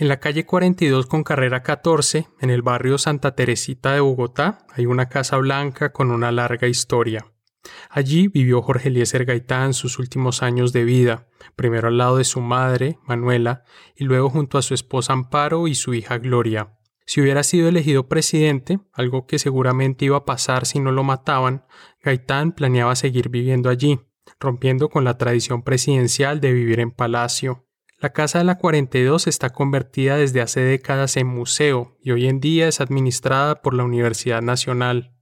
En la calle 42 con carrera 14, en el barrio Santa Teresita de Bogotá, hay una casa blanca con una larga historia. Allí vivió Jorge Eliezer Gaitán sus últimos años de vida, primero al lado de su madre, Manuela, y luego junto a su esposa Amparo y su hija Gloria. Si hubiera sido elegido presidente, algo que seguramente iba a pasar si no lo mataban, Gaitán planeaba seguir viviendo allí, rompiendo con la tradición presidencial de vivir en palacio. La Casa de la 42 está convertida desde hace décadas en museo y hoy en día es administrada por la Universidad Nacional.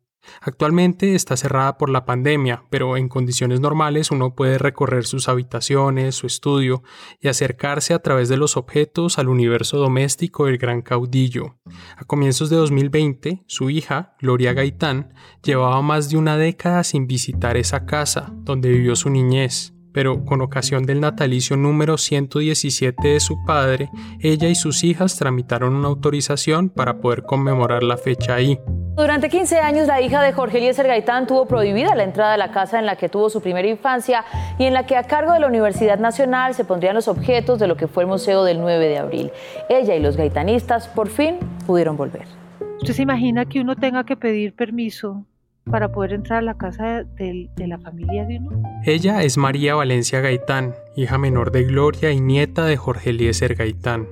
Actualmente está cerrada por la pandemia, pero en condiciones normales uno puede recorrer sus habitaciones, su estudio y acercarse a través de los objetos al universo doméstico del gran caudillo. A comienzos de 2020, su hija, Gloria Gaitán, llevaba más de una década sin visitar esa casa, donde vivió su niñez pero con ocasión del natalicio número 117 de su padre, ella y sus hijas tramitaron una autorización para poder conmemorar la fecha ahí. Durante 15 años, la hija de Jorge Eliezer Gaitán tuvo prohibida la entrada a la casa en la que tuvo su primera infancia y en la que a cargo de la Universidad Nacional se pondrían los objetos de lo que fue el Museo del 9 de abril. Ella y los gaitanistas por fin pudieron volver. ¿Usted se imagina que uno tenga que pedir permiso para poder entrar a la casa de, la familia de uno. Ella es María Valencia Gaitán, hija menor de Gloria y nieta de Jorge Eliezer Gaitán.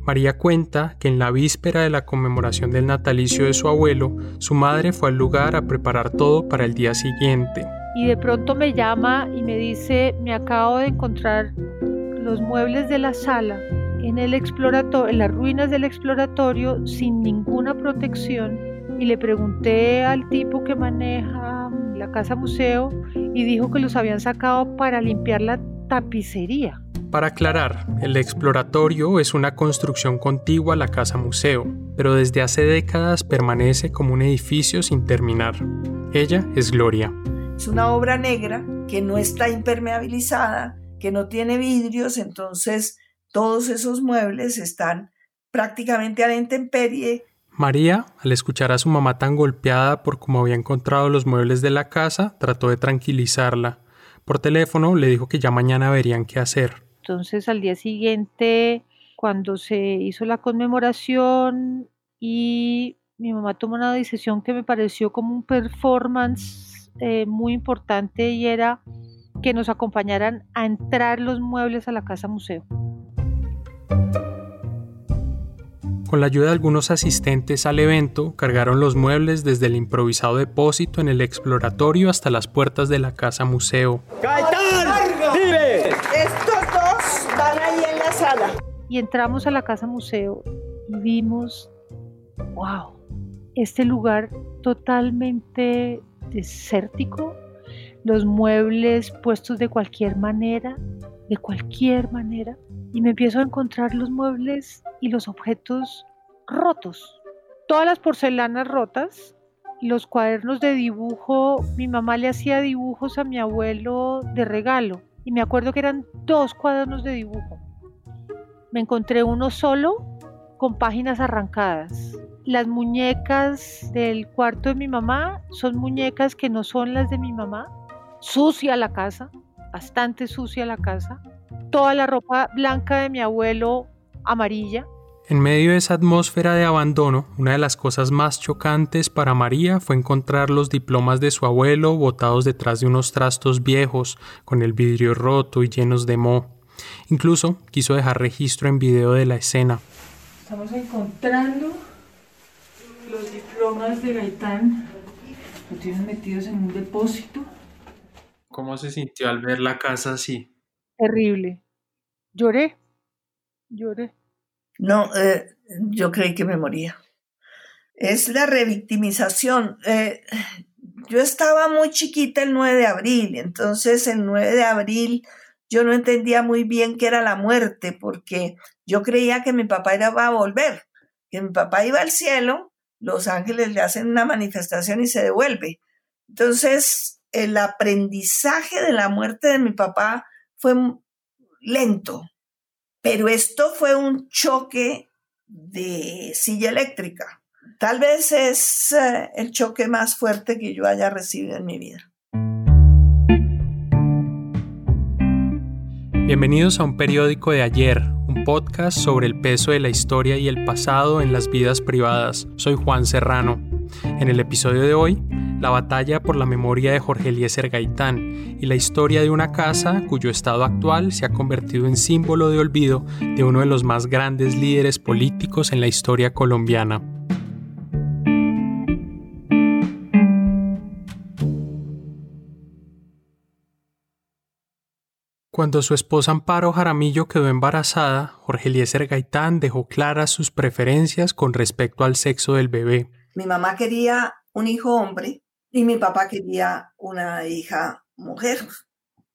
María cuenta que en la víspera de la conmemoración del natalicio de su abuelo, su madre fue al lugar a preparar todo para el día siguiente. Y de pronto me llama y me dice, me acabo de encontrar los muebles de la sala en el exploratorio, en las ruinas del exploratorio sin ninguna protección y le pregunté al tipo que maneja la casa museo y dijo que los habían sacado para limpiar la tapicería. Para aclarar, el exploratorio es una construcción contigua a la casa museo, pero desde hace décadas permanece como un edificio sin terminar. Ella es Gloria. Es una obra negra que no está impermeabilizada, que no tiene vidrios, entonces todos esos muebles están prácticamente a la intemperie María, al escuchar a su mamá tan golpeada por cómo había encontrado los muebles de la casa, trató de tranquilizarla. Por teléfono le dijo que ya mañana verían qué hacer. Entonces al día siguiente, cuando se hizo la conmemoración y mi mamá tomó una decisión que me pareció como un performance eh, muy importante y era que nos acompañaran a entrar los muebles a la casa museo. Con la ayuda de algunos asistentes al evento, cargaron los muebles desde el improvisado depósito en el exploratorio hasta las puertas de la casa museo. ¡Gaitán! ¡Vive! Estos dos van ahí en la sala. Y entramos a la casa museo y vimos, wow, este lugar totalmente desértico, los muebles puestos de cualquier manera, de cualquier manera, y me empiezo a encontrar los muebles y los objetos rotos. Todas las porcelanas rotas, los cuadernos de dibujo, mi mamá le hacía dibujos a mi abuelo de regalo y me acuerdo que eran dos cuadernos de dibujo. Me encontré uno solo con páginas arrancadas. Las muñecas del cuarto de mi mamá son muñecas que no son las de mi mamá. Sucia la casa, bastante sucia la casa. Toda la ropa blanca de mi abuelo amarilla. En medio de esa atmósfera de abandono, una de las cosas más chocantes para María fue encontrar los diplomas de su abuelo botados detrás de unos trastos viejos, con el vidrio roto y llenos de moho. Incluso quiso dejar registro en video de la escena. Estamos encontrando los diplomas de Gaitán. Los tienen metidos en un depósito. ¿Cómo se sintió al ver la casa así? Terrible. Lloré. Lloré. No, eh, yo creí que me moría. Es la revictimización. Eh, yo estaba muy chiquita el 9 de abril, entonces el 9 de abril yo no entendía muy bien qué era la muerte, porque yo creía que mi papá iba a volver, que mi papá iba al cielo, los ángeles le hacen una manifestación y se devuelve. Entonces, el aprendizaje de la muerte de mi papá fue lento, pero esto fue un choque de silla eléctrica. Tal vez es eh, el choque más fuerte que yo haya recibido en mi vida. Bienvenidos a un periódico de ayer, un podcast sobre el peso de la historia y el pasado en las vidas privadas. Soy Juan Serrano. En el episodio de hoy, la batalla por la memoria de Jorge Eliezer Gaitán y la historia de una casa cuyo estado actual se ha convertido en símbolo de olvido de uno de los más grandes líderes políticos en la historia colombiana. Cuando su esposa Amparo Jaramillo quedó embarazada, Jorge Eliezer Gaitán dejó claras sus preferencias con respecto al sexo del bebé. Mi mamá quería un hijo hombre y mi papá quería una hija mujer,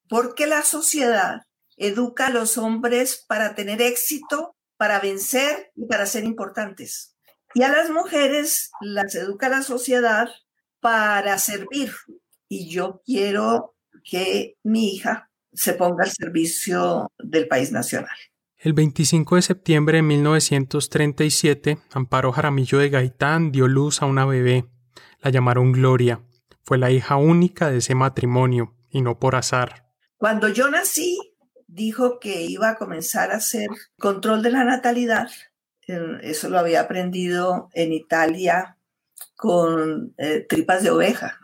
porque la sociedad educa a los hombres para tener éxito, para vencer y para ser importantes. Y a las mujeres las educa la sociedad para servir. Y yo quiero que mi hija se ponga al servicio del país nacional. El 25 de septiembre de 1937, Amparo Jaramillo de Gaitán dio luz a una bebé. La llamaron Gloria. Fue la hija única de ese matrimonio, y no por azar. Cuando yo nací, dijo que iba a comenzar a hacer control de la natalidad. Eso lo había aprendido en Italia con eh, tripas de oveja,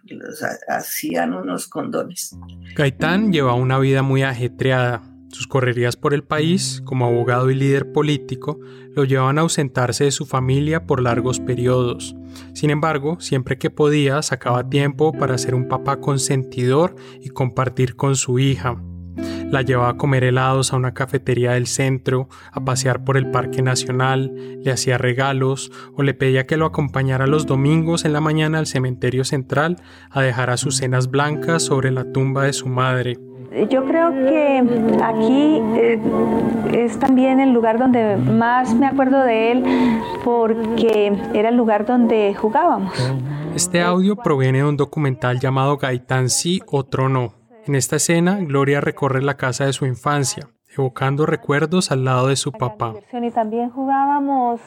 hacían unos condones. Gaitán lleva una vida muy ajetreada. Sus correrías por el país, como abogado y líder político, lo llevaban a ausentarse de su familia por largos periodos. Sin embargo, siempre que podía, sacaba tiempo para ser un papá consentidor y compartir con su hija. La llevaba a comer helados a una cafetería del centro, a pasear por el Parque Nacional, le hacía regalos o le pedía que lo acompañara los domingos en la mañana al cementerio central a dejar a sus cenas blancas sobre la tumba de su madre. Yo creo que aquí eh, es también el lugar donde más me acuerdo de él porque era el lugar donde jugábamos. Este audio proviene de un documental llamado Gaitán sí, otro no, en esta escena, Gloria recorre la casa de su infancia, evocando recuerdos al lado de su papá. Y también jugábamos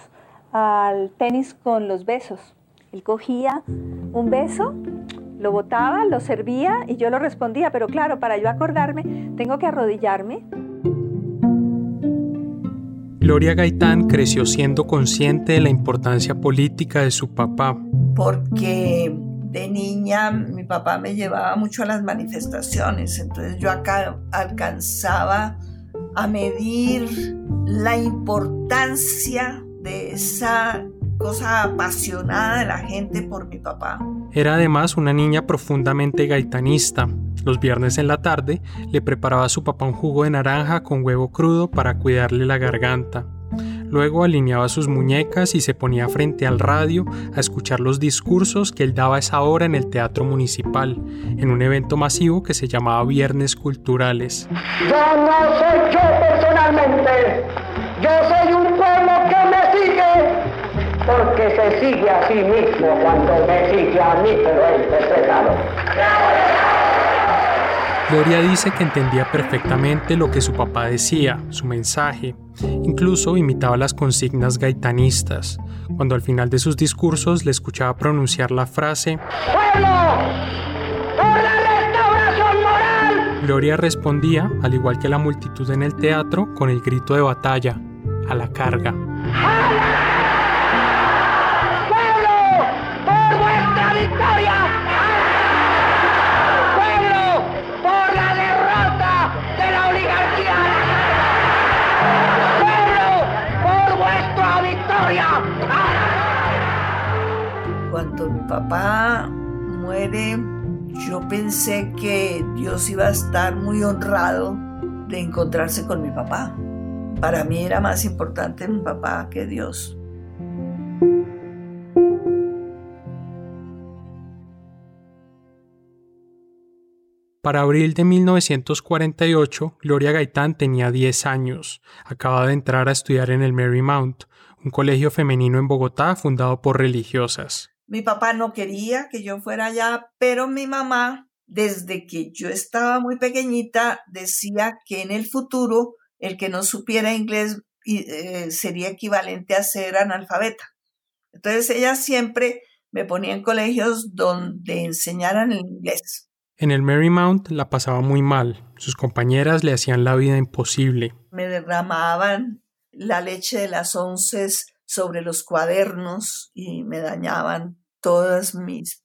al tenis con los besos. Él cogía un beso, lo botaba, lo servía y yo lo respondía, pero claro, para yo acordarme, tengo que arrodillarme. Gloria Gaitán creció siendo consciente de la importancia política de su papá. Porque de niña mi papá me llevaba mucho a las manifestaciones, entonces yo acá alcanzaba a medir la importancia de esa cosa apasionada de la gente por mi papá. Era además una niña profundamente gaitanista. Los viernes en la tarde le preparaba a su papá un jugo de naranja con huevo crudo para cuidarle la garganta. Luego alineaba sus muñecas y se ponía frente al radio a escuchar los discursos que él daba a esa hora en el Teatro Municipal, en un evento masivo que se llamaba Viernes Culturales. Yo no soy yo personalmente, yo soy un pueblo que me sigue, porque se sigue a sí mismo cuando me sigue a mí, pero Gloria dice que entendía perfectamente lo que su papá decía, su mensaje, incluso imitaba las consignas gaitanistas, cuando al final de sus discursos le escuchaba pronunciar la frase ¡Pueblo! ¡Por la restauración moral! Gloria respondía, al igual que la multitud en el teatro, con el grito de batalla, a la carga. Cuando mi papá muere, yo pensé que Dios iba a estar muy honrado de encontrarse con mi papá. Para mí era más importante mi papá que Dios. Para abril de 1948, Gloria Gaitán tenía 10 años. Acababa de entrar a estudiar en el Marymount, un colegio femenino en Bogotá fundado por religiosas. Mi papá no quería que yo fuera allá, pero mi mamá, desde que yo estaba muy pequeñita, decía que en el futuro el que no supiera inglés eh, sería equivalente a ser analfabeta. Entonces ella siempre me ponía en colegios donde enseñaran el inglés. En el Marymount la pasaba muy mal. Sus compañeras le hacían la vida imposible. Me derramaban la leche de las onces sobre los cuadernos y me dañaban todas mis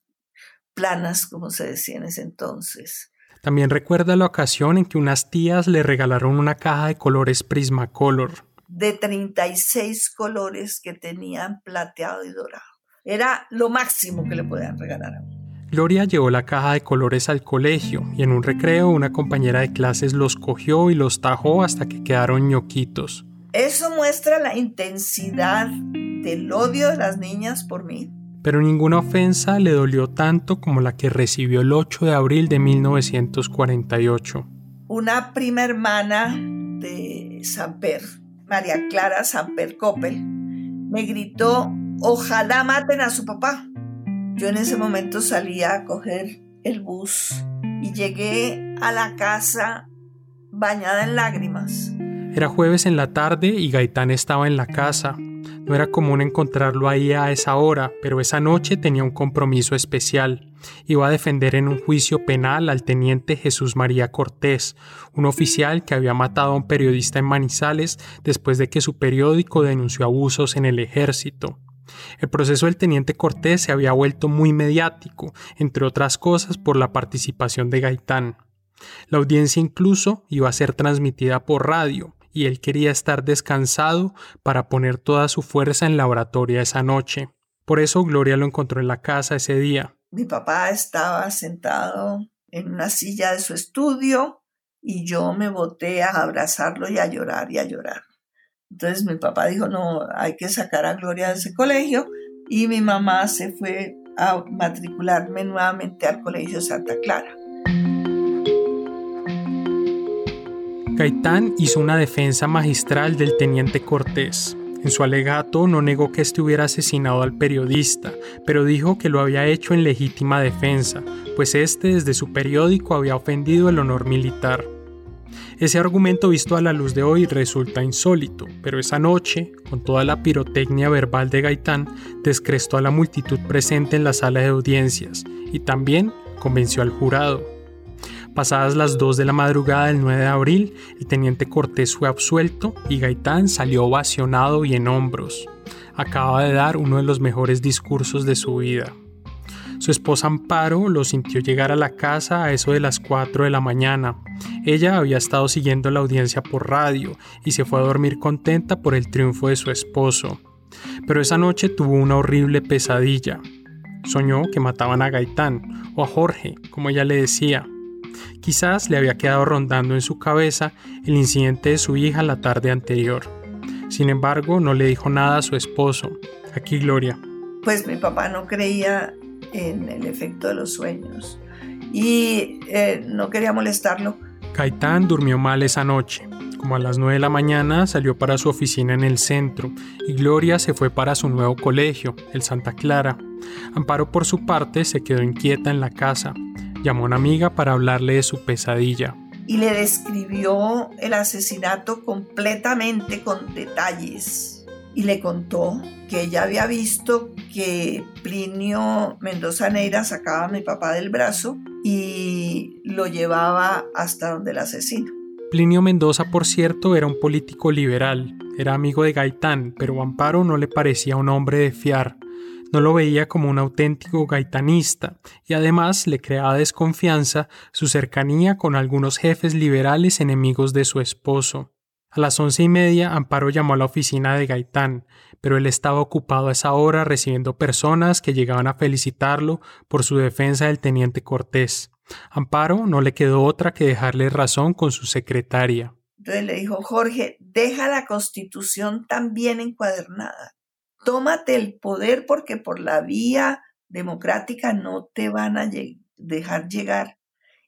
planas, como se decía en ese entonces. También recuerda la ocasión en que unas tías le regalaron una caja de colores Prismacolor. De 36 colores que tenían plateado y dorado. Era lo máximo que le podían regalar a uno. Gloria llevó la caja de colores al colegio y en un recreo una compañera de clases los cogió y los tajó hasta que quedaron ñoquitos. Eso muestra la intensidad del odio de las niñas por mí. Pero ninguna ofensa le dolió tanto como la que recibió el 8 de abril de 1948. Una prima hermana de Samper, María Clara Samper Coppel, me gritó, ojalá maten a su papá. Yo en ese momento salía a coger el bus y llegué a la casa bañada en lágrimas. Era jueves en la tarde y Gaitán estaba en la casa. No era común encontrarlo ahí a esa hora, pero esa noche tenía un compromiso especial. Iba a defender en un juicio penal al teniente Jesús María Cortés, un oficial que había matado a un periodista en Manizales después de que su periódico denunció abusos en el ejército. El proceso del teniente Cortés se había vuelto muy mediático, entre otras cosas por la participación de Gaitán. La audiencia incluso iba a ser transmitida por radio, y él quería estar descansado para poner toda su fuerza en la oratoria esa noche. Por eso Gloria lo encontró en la casa ese día. Mi papá estaba sentado en una silla de su estudio y yo me boté a abrazarlo y a llorar y a llorar. Entonces mi papá dijo, no, hay que sacar a Gloria de ese colegio y mi mamá se fue a matricularme nuevamente al Colegio Santa Clara. Gaitán hizo una defensa magistral del teniente Cortés. En su alegato no negó que este hubiera asesinado al periodista, pero dijo que lo había hecho en legítima defensa, pues este desde su periódico había ofendido el honor militar. Ese argumento visto a la luz de hoy resulta insólito, pero esa noche, con toda la pirotecnia verbal de Gaitán, descrestó a la multitud presente en la sala de audiencias y también convenció al jurado. Pasadas las 2 de la madrugada del 9 de abril, el teniente Cortés fue absuelto y Gaitán salió ovacionado y en hombros. Acaba de dar uno de los mejores discursos de su vida. Su esposa Amparo lo sintió llegar a la casa a eso de las 4 de la mañana. Ella había estado siguiendo la audiencia por radio y se fue a dormir contenta por el triunfo de su esposo. Pero esa noche tuvo una horrible pesadilla. Soñó que mataban a Gaitán, o a Jorge, como ella le decía. Quizás le había quedado rondando en su cabeza el incidente de su hija la tarde anterior. Sin embargo, no le dijo nada a su esposo. Aquí Gloria. Pues mi papá no creía en el efecto de los sueños y eh, no quería molestarlo. Caitán durmió mal esa noche. Como a las 9 de la mañana salió para su oficina en el centro y Gloria se fue para su nuevo colegio, el Santa Clara. Amparo por su parte se quedó inquieta en la casa. Llamó a una amiga para hablarle de su pesadilla. Y le describió el asesinato completamente con detalles y le contó que ella había visto que Plinio Mendoza Neira sacaba a mi papá del brazo y lo llevaba hasta donde el asesino. Plinio Mendoza, por cierto, era un político liberal, era amigo de Gaitán, pero Amparo no le parecía un hombre de fiar, no lo veía como un auténtico gaitanista, y además le creaba desconfianza su cercanía con algunos jefes liberales enemigos de su esposo. A las once y media, Amparo llamó a la oficina de Gaitán, pero él estaba ocupado a esa hora recibiendo personas que llegaban a felicitarlo por su defensa del teniente Cortés. Amparo no le quedó otra que dejarle razón con su secretaria. Entonces le dijo, Jorge, deja la constitución tan bien encuadernada. Tómate el poder porque por la vía democrática no te van a dejar llegar.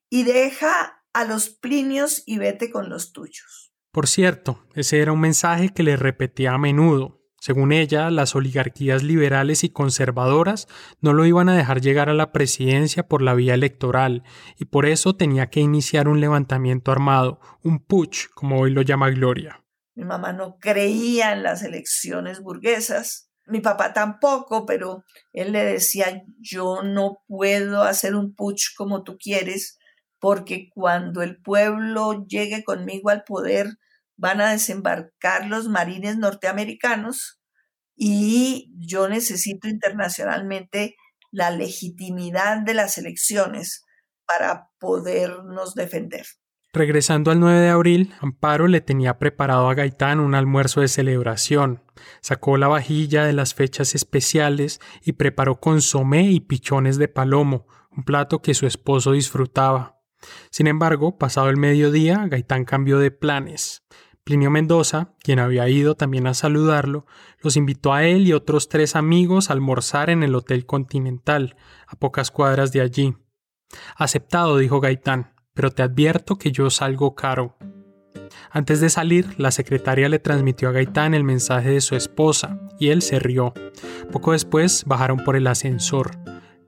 Y deja a los plinios y vete con los tuyos. Por cierto, ese era un mensaje que le repetía a menudo. Según ella, las oligarquías liberales y conservadoras no lo iban a dejar llegar a la presidencia por la vía electoral, y por eso tenía que iniciar un levantamiento armado, un putsch, como hoy lo llama Gloria. Mi mamá no creía en las elecciones burguesas, mi papá tampoco, pero él le decía, yo no puedo hacer un putsch como tú quieres, porque cuando el pueblo llegue conmigo al poder, van a desembarcar los marines norteamericanos y yo necesito internacionalmente la legitimidad de las elecciones para podernos defender. Regresando al 9 de abril, Amparo le tenía preparado a Gaitán un almuerzo de celebración. Sacó la vajilla de las fechas especiales y preparó consomé y pichones de palomo, un plato que su esposo disfrutaba. Sin embargo, pasado el mediodía, Gaitán cambió de planes. Plinio Mendoza, quien había ido también a saludarlo, los invitó a él y otros tres amigos a almorzar en el Hotel Continental, a pocas cuadras de allí. Aceptado, dijo Gaitán pero te advierto que yo salgo caro. Antes de salir, la secretaria le transmitió a Gaitán el mensaje de su esposa, y él se rió. Poco después bajaron por el ascensor.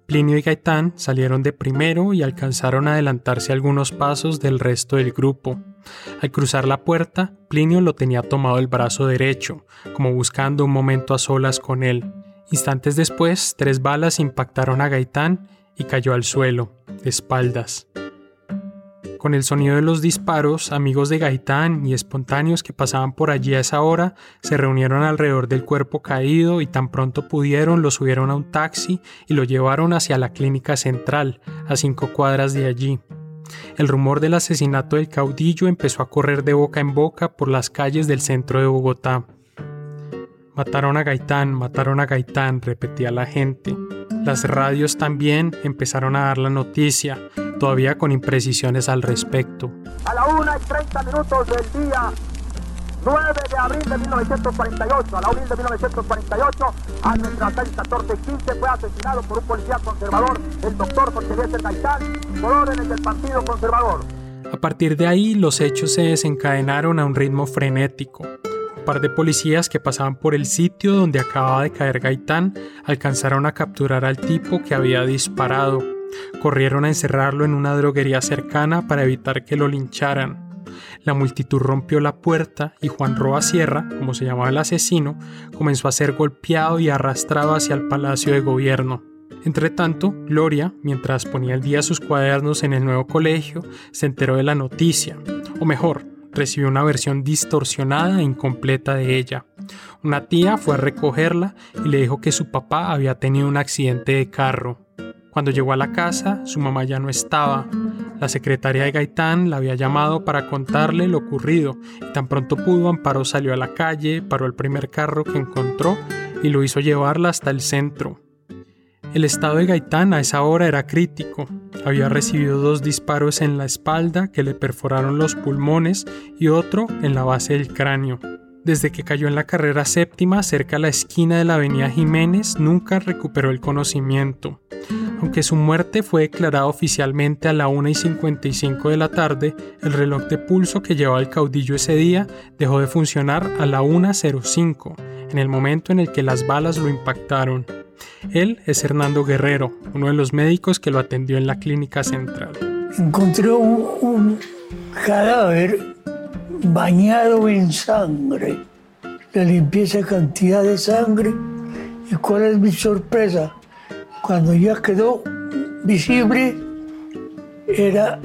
Plinio y Gaitán salieron de primero y alcanzaron a adelantarse algunos pasos del resto del grupo. Al cruzar la puerta, Plinio lo tenía tomado el brazo derecho, como buscando un momento a solas con él. Instantes después, tres balas impactaron a Gaitán y cayó al suelo, de espaldas. Con el sonido de los disparos, amigos de Gaitán y espontáneos que pasaban por allí a esa hora se reunieron alrededor del cuerpo caído y tan pronto pudieron lo subieron a un taxi y lo llevaron hacia la clínica central, a cinco cuadras de allí. El rumor del asesinato del caudillo empezó a correr de boca en boca por las calles del centro de Bogotá. Mataron a Gaitán, mataron a Gaitán, repetía la gente. Las radios también empezaron a dar la noticia, todavía con imprecisiones al respecto. A la 1 y 30 minutos del día 9 de abril de 1948, a la 1 de 1948, a nuestras 6, 14 y 15 fue asesinado por un policía conservador, el doctor Jorge Eliezer Gaitán, por órdenes del Partido Conservador. A partir de ahí, los hechos se desencadenaron a un ritmo frenético par de policías que pasaban por el sitio donde acababa de caer Gaitán alcanzaron a capturar al tipo que había disparado. Corrieron a encerrarlo en una droguería cercana para evitar que lo lincharan. La multitud rompió la puerta y Juan Roa Sierra, como se llamaba el asesino, comenzó a ser golpeado y arrastrado hacia el palacio de gobierno. Entretanto, Gloria, mientras ponía al día sus cuadernos en el nuevo colegio, se enteró de la noticia, o mejor, recibió una versión distorsionada e incompleta de ella. Una tía fue a recogerla y le dijo que su papá había tenido un accidente de carro. Cuando llegó a la casa, su mamá ya no estaba. La secretaria de Gaitán la había llamado para contarle lo ocurrido y tan pronto pudo, Amparo salió a la calle, paró el primer carro que encontró y lo hizo llevarla hasta el centro. El estado de Gaitán a esa hora era crítico. Había recibido dos disparos en la espalda que le perforaron los pulmones y otro en la base del cráneo. Desde que cayó en la carrera séptima cerca a la esquina de la avenida Jiménez, nunca recuperó el conocimiento. Aunque su muerte fue declarada oficialmente a la 1 y 55 de la tarde, el reloj de pulso que llevaba el caudillo ese día dejó de funcionar a la 1.05, en el momento en el que las balas lo impactaron. Él es Hernando Guerrero, uno de los médicos que lo atendió en la clínica central. Encontró un, cadáver bañado en sangre. Le limpié esa cantidad de sangre y cuál es mi sorpresa. Cuando ya quedó visible, era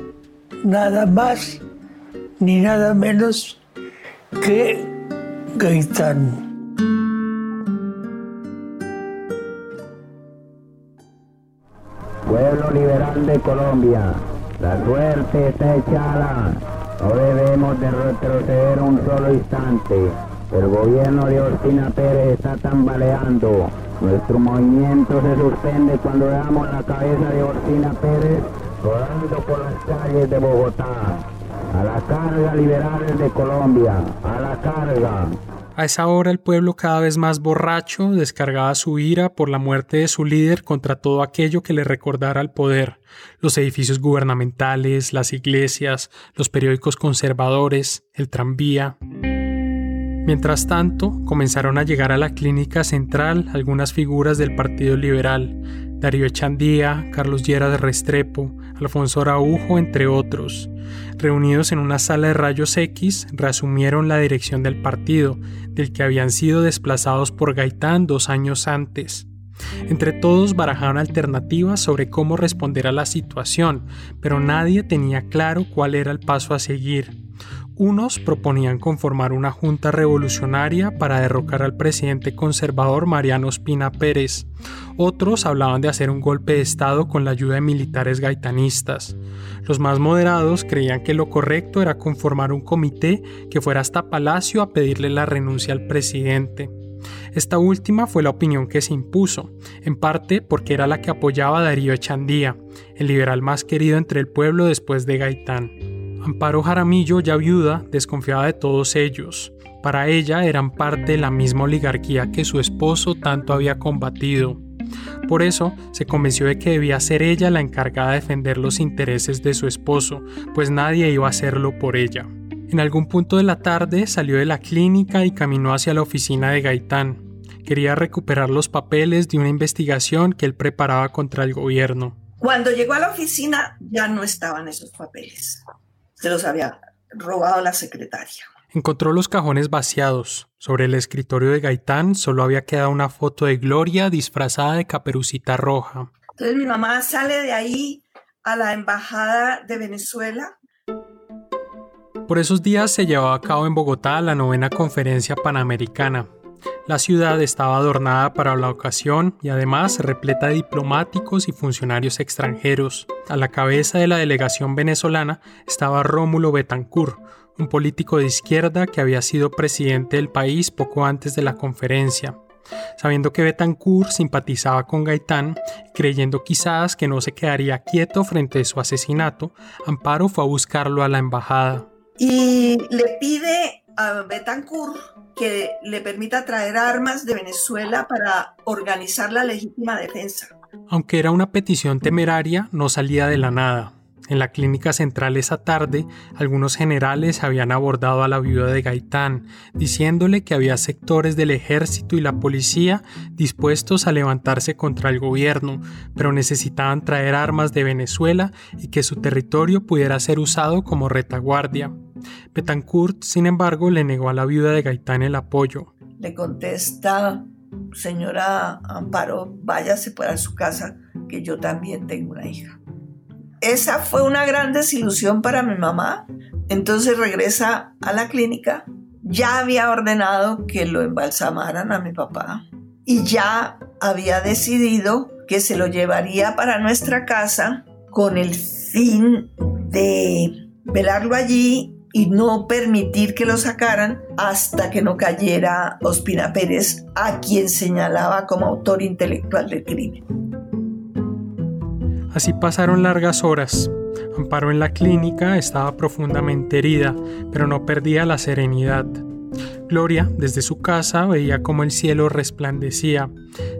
nada más ni nada menos que Gaitán. Pueblo liberal de Colombia, la suerte está echada. No debemos de retroceder un solo instante. El gobierno de Ospina Pérez está tambaleando. Nuestro movimiento se suspende cuando veamos la cabeza de Ospina Pérez rodando por las calles de Bogotá. A la carga, liberales de Colombia, a la carga. A esa hora el pueblo cada vez más borracho descargaba su ira por la muerte de su líder contra todo aquello que le recordara al poder, los edificios gubernamentales, las iglesias, los periódicos conservadores, el tranvía. Mientras tanto, comenzaron a llegar a la clínica central algunas figuras del Partido Liberal, Darío Echandía, Carlos Llera de Restrepo, Alfonso Araujo, entre otros. Reunidos en una sala de rayos X, reasumieron la dirección del partido, del que habían sido desplazados por Gaitán dos años antes. Entre todos barajaron alternativas sobre cómo responder a la situación, pero nadie tenía claro cuál era el paso a seguir. Unos proponían conformar una junta revolucionaria para derrocar al presidente conservador Mariano Espina Pérez. Otros hablaban de hacer un golpe de Estado con la ayuda de militares gaitanistas. Los más moderados creían que lo correcto era conformar un comité que fuera hasta Palacio a pedirle la renuncia al presidente. Esta última fue la opinión que se impuso, en parte porque era la que apoyaba a Darío Echandía, el liberal más querido entre el pueblo después de Gaitán. Amparo Jaramillo, ya viuda, desconfiaba de todos ellos. Para ella eran parte de la misma oligarquía que su esposo tanto había combatido. Por eso se convenció de que debía ser ella la encargada de defender los intereses de su esposo, pues nadie iba a hacerlo por ella. En algún punto de la tarde salió de la clínica y caminó hacia la oficina de Gaitán. Quería recuperar los papeles de una investigación que él preparaba contra el gobierno. Cuando llegó a la oficina ya no estaban esos papeles se los había robado la secretaria. Encontró los cajones vaciados. Sobre el escritorio de Gaitán solo había quedado una foto de Gloria disfrazada de caperucita roja. Entonces mi mamá sale de ahí a la embajada de Venezuela. Por esos días se llevaba a cabo en Bogotá la novena conferencia panamericana. La ciudad estaba adornada para la ocasión y además repleta de diplomáticos y funcionarios extranjeros. A la cabeza de la delegación venezolana estaba Rómulo Betancourt, un político de izquierda que había sido presidente del país poco antes de la conferencia. Sabiendo que Betancourt simpatizaba con Gaitán, creyendo quizás que no se quedaría quieto frente a su asesinato, Amparo fue a buscarlo a la embajada. Y le pide a Betancourt que le permita traer armas de Venezuela para organizar la legítima defensa. Aunque era una petición temeraria, no salía de la nada. En la clínica central esa tarde, algunos generales habían abordado a la viuda de Gaitán, diciéndole que había sectores del ejército y la policía dispuestos a levantarse contra el gobierno, pero necesitaban traer armas de Venezuela y que su territorio pudiera ser usado como retaguardia. Betancourt, sin embargo, le negó a la viuda de Gaitán el apoyo. Le contesta, señora Amparo, váyase para su casa, que yo también tengo una hija. Esa fue una gran desilusión para mi mamá. Entonces regresa a la clínica. Ya había ordenado que lo embalsamaran a mi papá y ya había decidido que se lo llevaría para nuestra casa con el fin de velarlo allí y no permitir que lo sacaran hasta que no cayera Ospina Pérez, a quien señalaba como autor intelectual del crimen. Así pasaron largas horas. Amparo en la clínica estaba profundamente herida, pero no perdía la serenidad. Gloria, desde su casa, veía cómo el cielo resplandecía.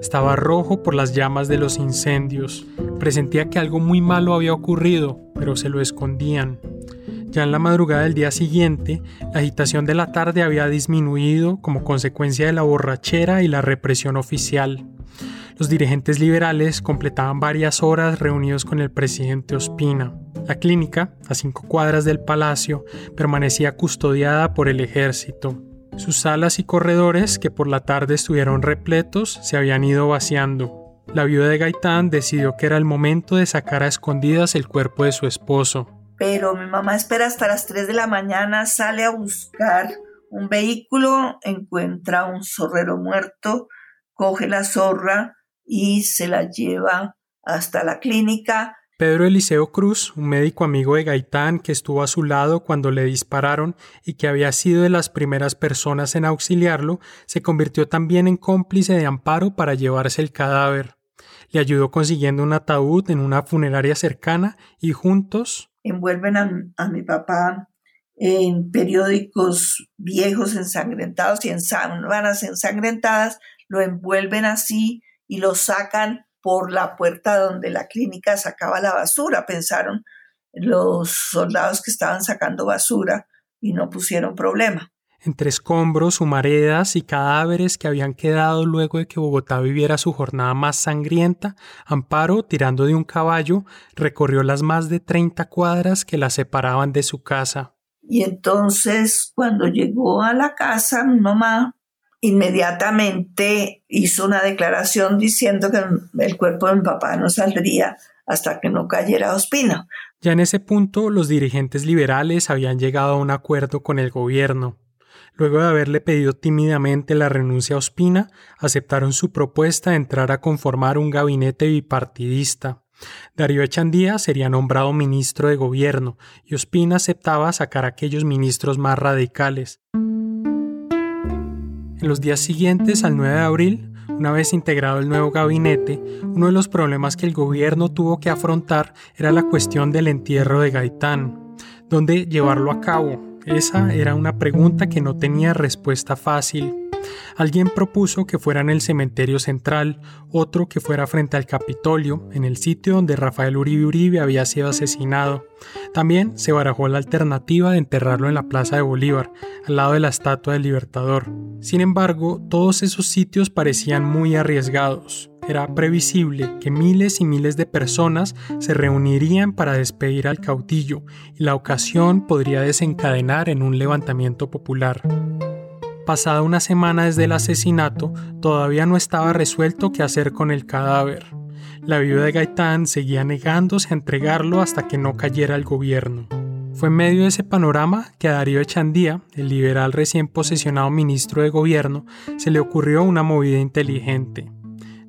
Estaba rojo por las llamas de los incendios. Presentía que algo muy malo había ocurrido, pero se lo escondían. Ya en la madrugada del día siguiente, la agitación de la tarde había disminuido como consecuencia de la borrachera y la represión oficial. Los dirigentes liberales completaban varias horas reunidos con el presidente Ospina. La clínica, a cinco cuadras del palacio, permanecía custodiada por el ejército. Sus salas y corredores, que por la tarde estuvieron repletos, se habían ido vaciando. La viuda de Gaitán decidió que era el momento de sacar a escondidas el cuerpo de su esposo pero mi mamá espera hasta las 3 de la mañana, sale a buscar un vehículo, encuentra un zorrero muerto, coge la zorra y se la lleva hasta la clínica. Pedro Eliseo Cruz, un médico amigo de Gaitán que estuvo a su lado cuando le dispararon y que había sido de las primeras personas en auxiliarlo, se convirtió también en cómplice de Amparo para llevarse el cadáver. Le ayudó consiguiendo un ataúd en una funeraria cercana y juntos envuelven a, mi papá en periódicos viejos ensangrentados y en sábanas ensangrentadas, lo envuelven así y lo sacan por la puerta donde la clínica sacaba la basura. Pensaron los soldados que estaban sacando basura y no pusieron problema. Entre escombros, humaredas y cadáveres que habían quedado luego de que Bogotá viviera su jornada más sangrienta, Amparo, tirando de un caballo, recorrió las más de 30 cuadras que la separaban de su casa. Y entonces, cuando llegó a la casa, mi mamá inmediatamente hizo una declaración diciendo que el cuerpo de mi papá no saldría hasta que no cayera Ospina. Ya en ese punto, los dirigentes liberales habían llegado a un acuerdo con el gobierno. Luego de haberle pedido tímidamente la renuncia a Ospina, aceptaron su propuesta de entrar a conformar un gabinete bipartidista. Darío Echandía sería nombrado ministro de gobierno y Ospina aceptaba sacar a aquellos ministros más radicales. En los días siguientes al 9 de abril, una vez integrado el nuevo gabinete, uno de los problemas que el gobierno tuvo que afrontar era la cuestión del entierro de Gaitán, donde llevarlo a cabo, esa era una pregunta que no tenía respuesta fácil. Alguien propuso que fuera en el cementerio central, otro que fuera frente al Capitolio, en el sitio donde Rafael Uribe Uribe había sido asesinado. También se barajó la alternativa de enterrarlo en la Plaza de Bolívar, al lado de la Estatua del Libertador. Sin embargo, todos esos sitios parecían muy arriesgados. Era previsible que miles y miles de personas se reunirían para despedir al caudillo y la ocasión podría desencadenar en un levantamiento popular. Pasada una semana desde el asesinato, todavía no estaba resuelto qué hacer con el cadáver. La viuda de Gaitán seguía negándose a entregarlo hasta que no cayera el gobierno. Fue en medio de ese panorama que a Darío Echandía, el liberal recién posesionado ministro de gobierno, se le ocurrió una movida inteligente.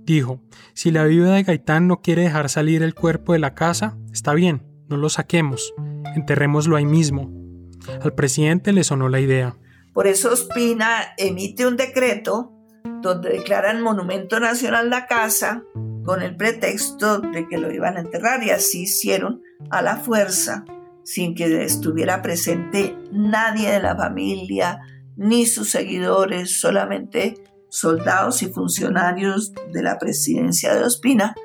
Dijo, si la viuda de Gaitán no quiere dejar salir el cuerpo de la casa, está bien, no lo saquemos, enterrémoslo ahí mismo. Al presidente le sonó la idea. Por eso Espina emite un decreto donde declaran monumento nacional la casa con el pretexto de que lo iban a enterrar y así hicieron a la fuerza, sin que estuviera presente nadie de la familia ni sus seguidores, solamente soldados y funcionarios de la presidencia de Ospina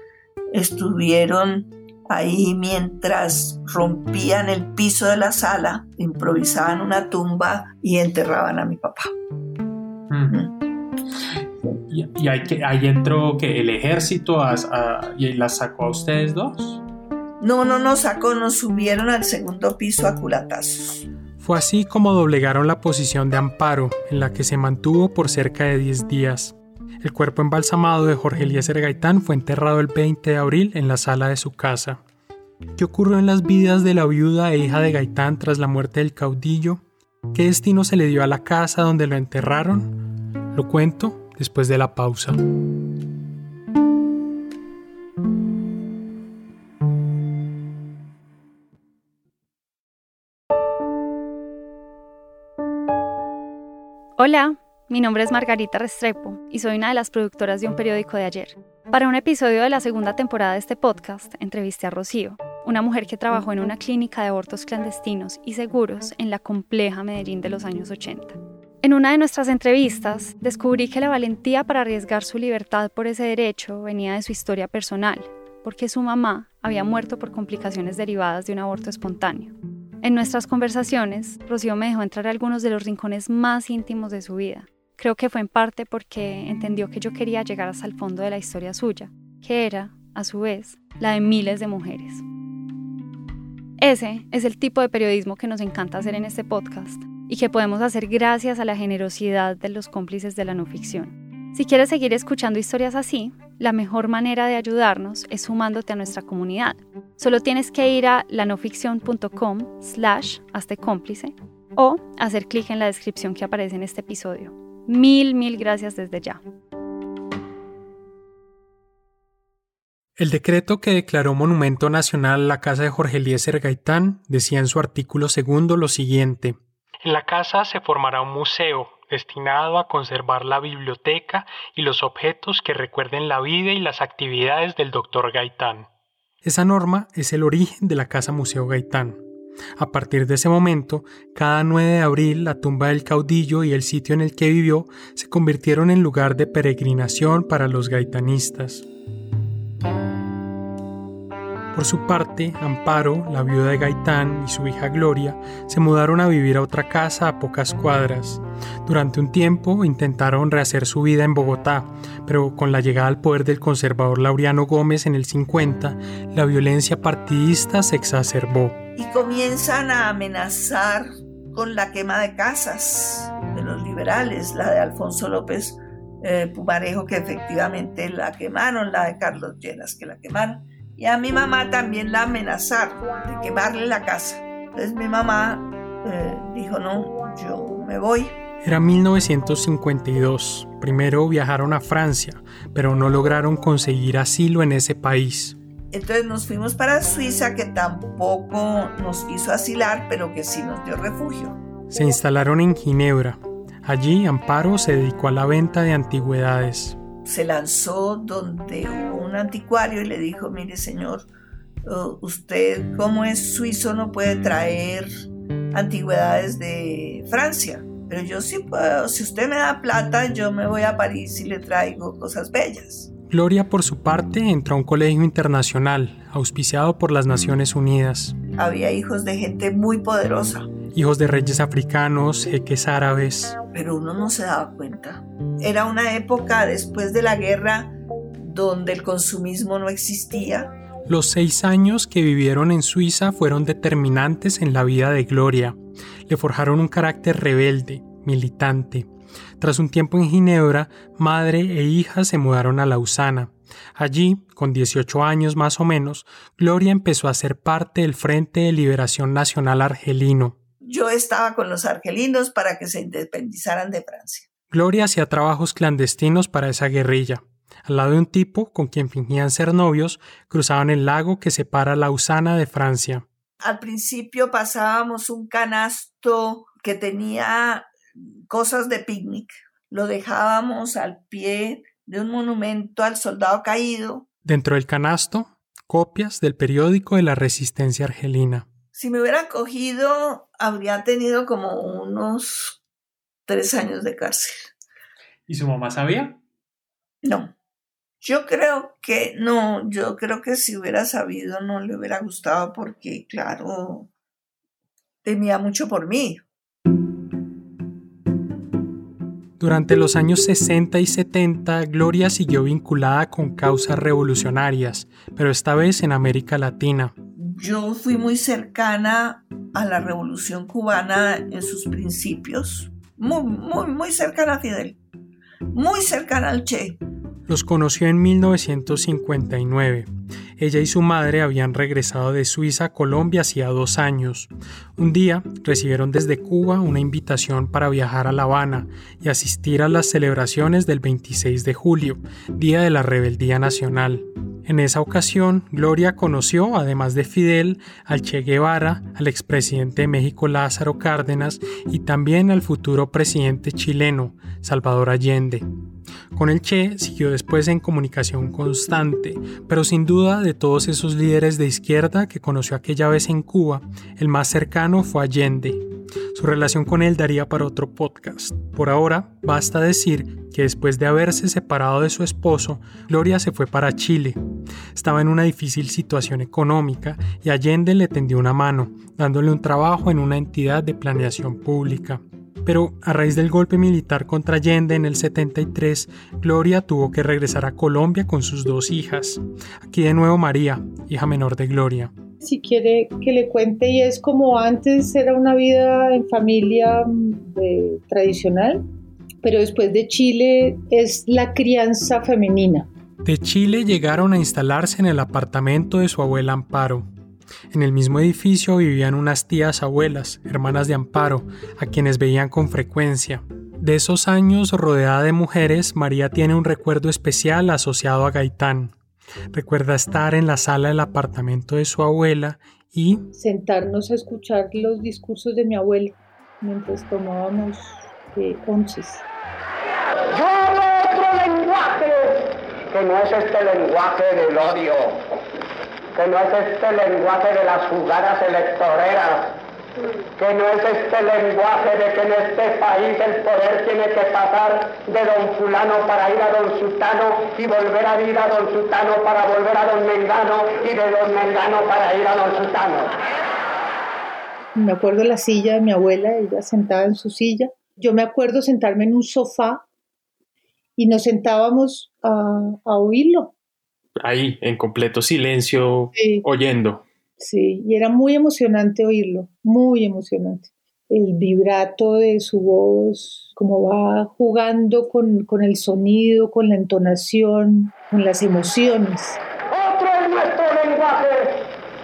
estuvieron ahí mientras rompían el piso de la sala, improvisaban una tumba y enterraban a mi papá. ¿Y, ahí, entró que el ejército y la sacó a ustedes dos? No, no nos sacó, nos subieron al segundo piso a culatazos. Fue así como doblegaron la posición de amparo, en la que se mantuvo por cerca de 10 días. El cuerpo embalsamado de Jorge Eliezer Gaitán fue enterrado el 20 de abril en la sala de su casa. ¿Qué ocurrió en las vidas de la viuda e hija de Gaitán tras la muerte del caudillo? ¿Qué destino se le dio a la casa donde lo enterraron? Lo cuento después de la pausa. Hola, mi nombre es Margarita Restrepo y soy una de las productoras de un periódico de ayer. Para un episodio de la segunda temporada de este podcast, entrevisté a Rocío, una mujer que trabajó en una clínica de abortos clandestinos y seguros en la compleja Medellín de los años 80. En una de nuestras entrevistas, descubrí que la valentía para arriesgar su libertad por ese derecho venía de su historia personal, porque su mamá había muerto por complicaciones derivadas de un aborto espontáneo. En nuestras conversaciones, Rocío me dejó entrar a algunos de los rincones más íntimos de su vida. Creo que fue en parte porque entendió que yo quería llegar hasta el fondo de la historia suya, que era, a su vez, la de miles de mujeres. Ese es el tipo de periodismo que nos encanta hacer en este podcast y que podemos hacer gracias a la generosidad de los cómplices de la no ficción. Si quieres seguir escuchando historias así, la mejor manera de ayudarnos es sumándote a nuestra comunidad. Solo tienes que ir a lanoficción.com slash hazte cómplice o hacer clic en la descripción que aparece en este episodio. Mil, mil gracias desde ya. El decreto que declaró Monumento Nacional la casa de Jorge Eliezer Gaitán decía en su artículo segundo lo siguiente. En la casa se formará un museo destinado a conservar la biblioteca y los objetos que recuerden la vida y las actividades del doctor Gaitán. Esa norma es el origen de la Casa Museo Gaitán. A partir de ese momento, cada 9 de abril la tumba del caudillo y el sitio en el que vivió se convirtieron en lugar de peregrinación para los gaitanistas. Por su parte, Amparo, la viuda de Gaitán y su hija Gloria se mudaron a vivir a otra casa a pocas cuadras. Durante un tiempo intentaron rehacer su vida en Bogotá, pero con la llegada al poder del conservador Laureano Gómez en el 50, la violencia partidista se exacerbó. Y comienzan a amenazar con la quema de casas de los liberales, la de Alfonso López eh, Pumarejo, que efectivamente la quemaron, la de Carlos Llenas, que la quemaron. Y a mi mamá también la amenazaron de quemarle la casa. Entonces mi mamá eh, dijo, no, yo me voy. Era 1952. Primero viajaron a Francia, pero no lograron conseguir asilo en ese país. Entonces nos fuimos para Suiza, que tampoco nos hizo asilar, pero que sí nos dio refugio. Se instalaron en Ginebra. Allí Amparo se dedicó a la venta de antigüedades. Se lanzó donde hubo un anticuario y le dijo, mire señor, uh, usted como es suizo no puede traer antigüedades de Francia, pero yo sí puedo, si usted me da plata, yo me voy a París y le traigo cosas bellas. Gloria, por su parte, entró a un colegio internacional, auspiciado por las Naciones Unidas. Había hijos de gente muy poderosa. Hijos de reyes africanos, jeques árabes. Pero uno no se daba cuenta. Era una época después de la guerra donde el consumismo no existía. Los seis años que vivieron en Suiza fueron determinantes en la vida de Gloria. Le forjaron un carácter rebelde, militante, tras un tiempo en Ginebra, madre e hija se mudaron a Lausana. Allí, con 18 años más o menos, Gloria empezó a ser parte del Frente de Liberación Nacional Argelino. Yo estaba con los argelinos para que se independizaran de Francia. Gloria hacía trabajos clandestinos para esa guerrilla. Al lado de un tipo con quien fingían ser novios, cruzaban el lago que separa Lausana de Francia. Al principio pasábamos un canasto que tenía cosas de picnic. Lo dejábamos al pie de un monumento al soldado caído. Dentro del canasto, copias del periódico de la resistencia argelina. Si me hubieran cogido, habría tenido como unos tres años de cárcel. ¿Y su mamá sabía? No. Yo creo que no, yo creo que si hubiera sabido no le hubiera gustado porque, claro, temía mucho por mí. Durante los años 60 y 70, Gloria siguió vinculada con causas revolucionarias, pero esta vez en América Latina. Yo fui muy cercana a la revolución cubana en sus principios, muy, muy, muy cercana a Fidel, muy cercana al Che. Los conoció en 1959. Ella y su madre habían regresado de Suiza a Colombia hacía dos años. Un día recibieron desde Cuba una invitación para viajar a La Habana y asistir a las celebraciones del 26 de julio, Día de la Rebeldía Nacional. En esa ocasión, Gloria conoció, además de Fidel, al Che Guevara, al expresidente de México Lázaro Cárdenas y también al futuro presidente chileno, Salvador Allende. Con el Che siguió después en comunicación constante, pero sin duda de todos esos líderes de izquierda que conoció aquella vez en Cuba, el más cercano fue Allende. Su relación con él daría para otro podcast. Por ahora, basta decir que después de haberse separado de su esposo, Gloria se fue para Chile. Estaba en una difícil situación económica y Allende le tendió una mano, dándole un trabajo en una entidad de planeación pública. Pero a raíz del golpe militar contra Allende en el 73, Gloria tuvo que regresar a Colombia con sus dos hijas. Aquí de nuevo María, hija menor de Gloria. Si quiere que le cuente, y es como antes era una vida en familia mm, tradicional, pero después de Chile es la crianza femenina. De Chile llegaron a instalarse en el apartamento de su abuela Amparo. En el mismo edificio vivían unas tías abuelas, hermanas de Amparo, a quienes veían con frecuencia. De esos años rodeada de mujeres, María tiene un recuerdo especial asociado a Gaitán. Recuerda estar en la sala del apartamento de su abuela y sentarnos a escuchar los discursos de mi abuela mientras tomábamos eh, onces. Yo hablo otro lenguaje que no es este lenguaje del odio, que no es este lenguaje de las jugadas electoreras, que no es este lenguaje de que en este país el poder tiene que pasar de don fulano para ir a don sultano y volver a ir a don sultano para volver a don mengano y de don mengano para ir a don sultano. Me acuerdo la silla de mi abuela, ella sentada en su silla. Yo me acuerdo sentarme en un sofá y nos sentábamos a, oírlo. Ahí, en completo silencio, oyendo. Sí, y era muy emocionante oírlo, muy emocionante. El vibrato de su voz, como va jugando con, con el sonido, con la entonación, con las emociones. Otro es nuestro lenguaje.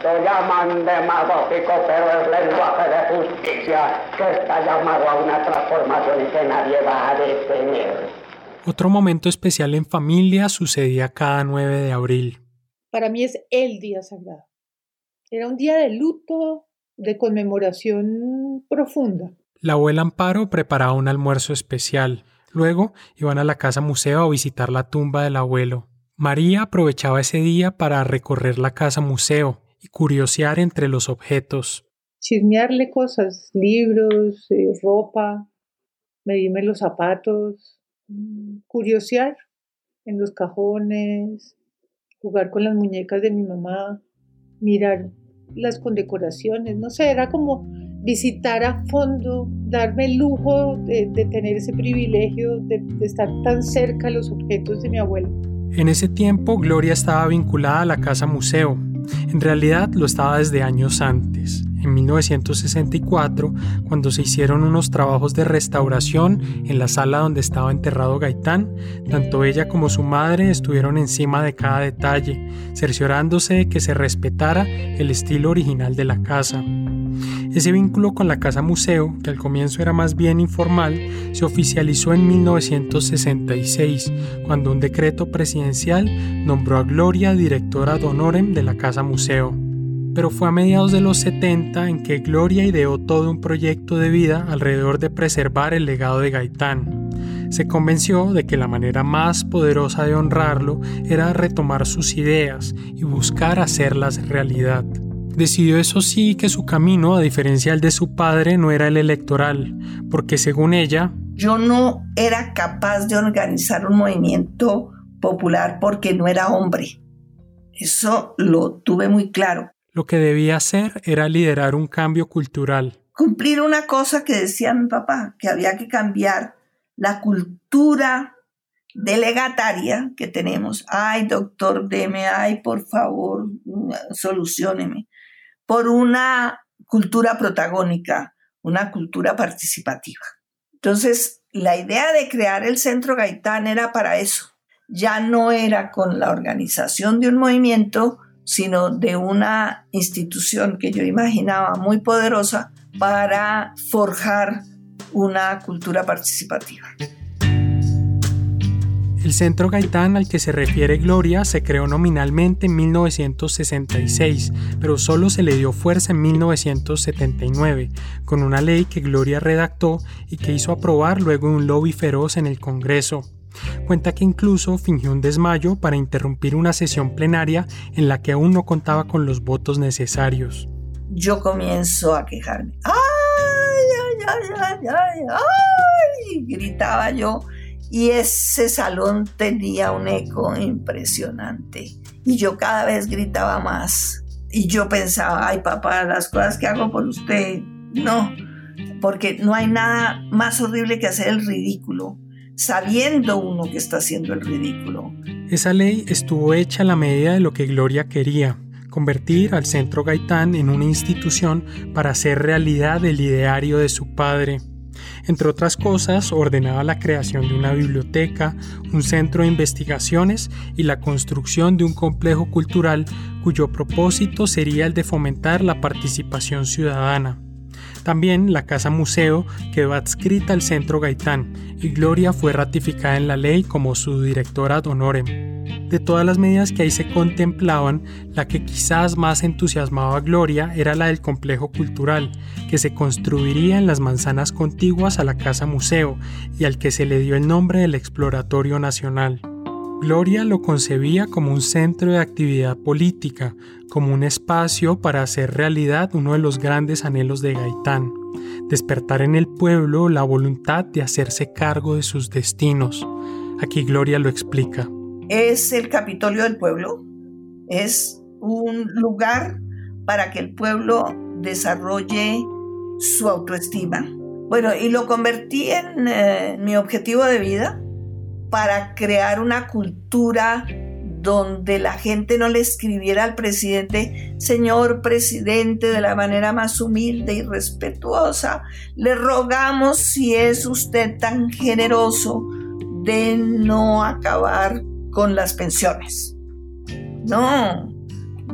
Lo llaman demagógico, pero es lenguaje de justicia que está llamado a una transformación y que nadie va a detener. Otro momento especial en familia sucedía cada 9 de abril. Para mí es el día sagrado. Era un día de luto, de conmemoración profunda. La abuela Amparo preparaba un almuerzo especial. Luego iban a la casa museo a visitar la tumba del abuelo. María aprovechaba ese día para recorrer la casa museo y curiosear entre los objetos. Chismearle cosas, libros, eh, ropa, medirme los zapatos, curiosear en los cajones, jugar con las muñecas de mi mamá, mirar las condecoraciones, no sé, era como visitar a fondo, darme el lujo de, tener ese privilegio de, de estar tan cerca a los objetos de mi abuelo. En ese tiempo Gloria estaba vinculada a la casa museo. En realidad lo estaba desde años antes en 1964, cuando se hicieron unos trabajos de restauración en la sala donde estaba enterrado Gaitán, tanto ella como su madre estuvieron encima de cada detalle, cerciorándose de que se respetara el estilo original de la casa. Ese vínculo con la casa museo, que al comienzo era más bien informal, se oficializó en 1966, cuando un decreto presidencial nombró a Gloria directora de honorem de la casa museo pero fue a mediados de los 70 en que Gloria ideó todo un proyecto de vida alrededor de preservar el legado de Gaitán. Se convenció de que la manera más poderosa de honrarlo era retomar sus ideas y buscar hacerlas realidad. Decidió eso sí que su camino, a diferencia del de su padre, no era el electoral, porque según ella, yo no era capaz de organizar un movimiento popular porque no era hombre. Eso lo tuve muy claro. Lo que debía hacer era liderar un cambio cultural. Cumplir una cosa que decía mi papá, que había que cambiar la cultura delegataria que tenemos. Ay, doctor, deme, ay, por favor, solucioneme. Por una cultura protagónica, una cultura participativa. Entonces, la idea de crear el Centro Gaitán era para eso. Ya no era con la organización de un movimiento, sino de una institución que yo imaginaba muy poderosa para forjar una cultura participativa. El Centro Gaitán al que se refiere Gloria se creó nominalmente en 1966, pero solo se le dio fuerza en 1979, con una ley que Gloria redactó y que hizo aprobar luego un lobby feroz en el Congreso. Cuenta que incluso fingió un desmayo para interrumpir una sesión plenaria en la que aún no contaba con los votos necesarios. Yo comienzo a quejarme. ¡Ay, ay, ay, ay, ay! Gritaba yo y ese salón tenía un eco impresionante. Y yo cada vez gritaba más. Y yo pensaba, ay papá, las cosas que hago por usted, no, porque no hay nada más horrible que hacer el ridículo sabiendo uno que está haciendo el ridículo. Esa ley estuvo hecha a la medida de lo que Gloria quería, convertir al Centro Gaitán en una institución para hacer realidad el ideario de su padre. Entre otras cosas, ordenaba la creación de una biblioteca, un centro de investigaciones y la construcción de un complejo cultural cuyo propósito sería el de fomentar la participación ciudadana. También la Casa Museo quedó adscrita al Centro Gaitán y Gloria fue ratificada en la ley como su directora ad honorem. De todas las medidas que ahí se contemplaban, la que quizás más entusiasmaba a Gloria era la del complejo cultural, que se construiría en las manzanas contiguas a la Casa Museo y al que se le dio el nombre del Exploratorio Nacional. Gloria lo concebía como un centro de actividad política, como un espacio para hacer realidad uno de los grandes anhelos de Gaitán, despertar en el pueblo la voluntad de hacerse cargo de sus destinos. Aquí Gloria lo explica. Es el Capitolio del pueblo, es un lugar para que el pueblo desarrolle su autoestima. Bueno, y lo convertí en eh, mi objetivo de vida para crear una cultura donde la gente no le escribiera al presidente, señor presidente, de la manera más humilde y respetuosa, le rogamos si es usted tan generoso de no acabar con las pensiones. No,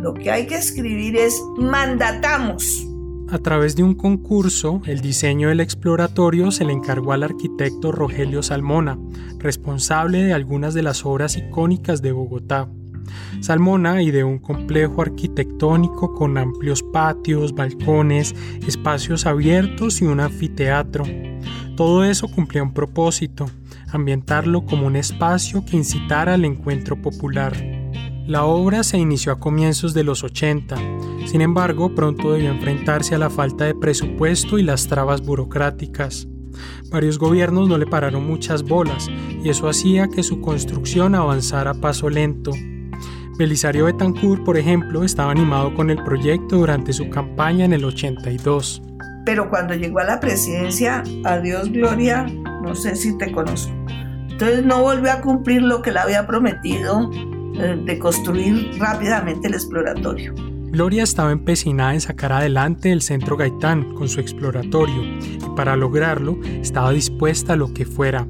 lo que hay que escribir es mandatamos. A través de un concurso, el diseño del exploratorio se le encargó al arquitecto Rogelio Salmona, responsable de algunas de las obras icónicas de Bogotá. Salmona ideó un complejo arquitectónico con amplios patios, balcones, espacios abiertos y un anfiteatro. Todo eso cumplía un propósito, ambientarlo como un espacio que incitara al encuentro popular. La obra se inició a comienzos de los 80, sin embargo pronto debió enfrentarse a la falta de presupuesto y las trabas burocráticas. Varios gobiernos no le pararon muchas bolas y eso hacía que su construcción avanzara a paso lento. Belisario Betancourt, por ejemplo, estaba animado con el proyecto durante su campaña en el 82. Pero cuando llegó a la presidencia, adiós Gloria, no sé si te conozco. Entonces no volvió a cumplir lo que le había prometido de construir rápidamente el exploratorio. Gloria estaba empecinada en sacar adelante el centro Gaitán con su exploratorio y para lograrlo estaba dispuesta a lo que fuera,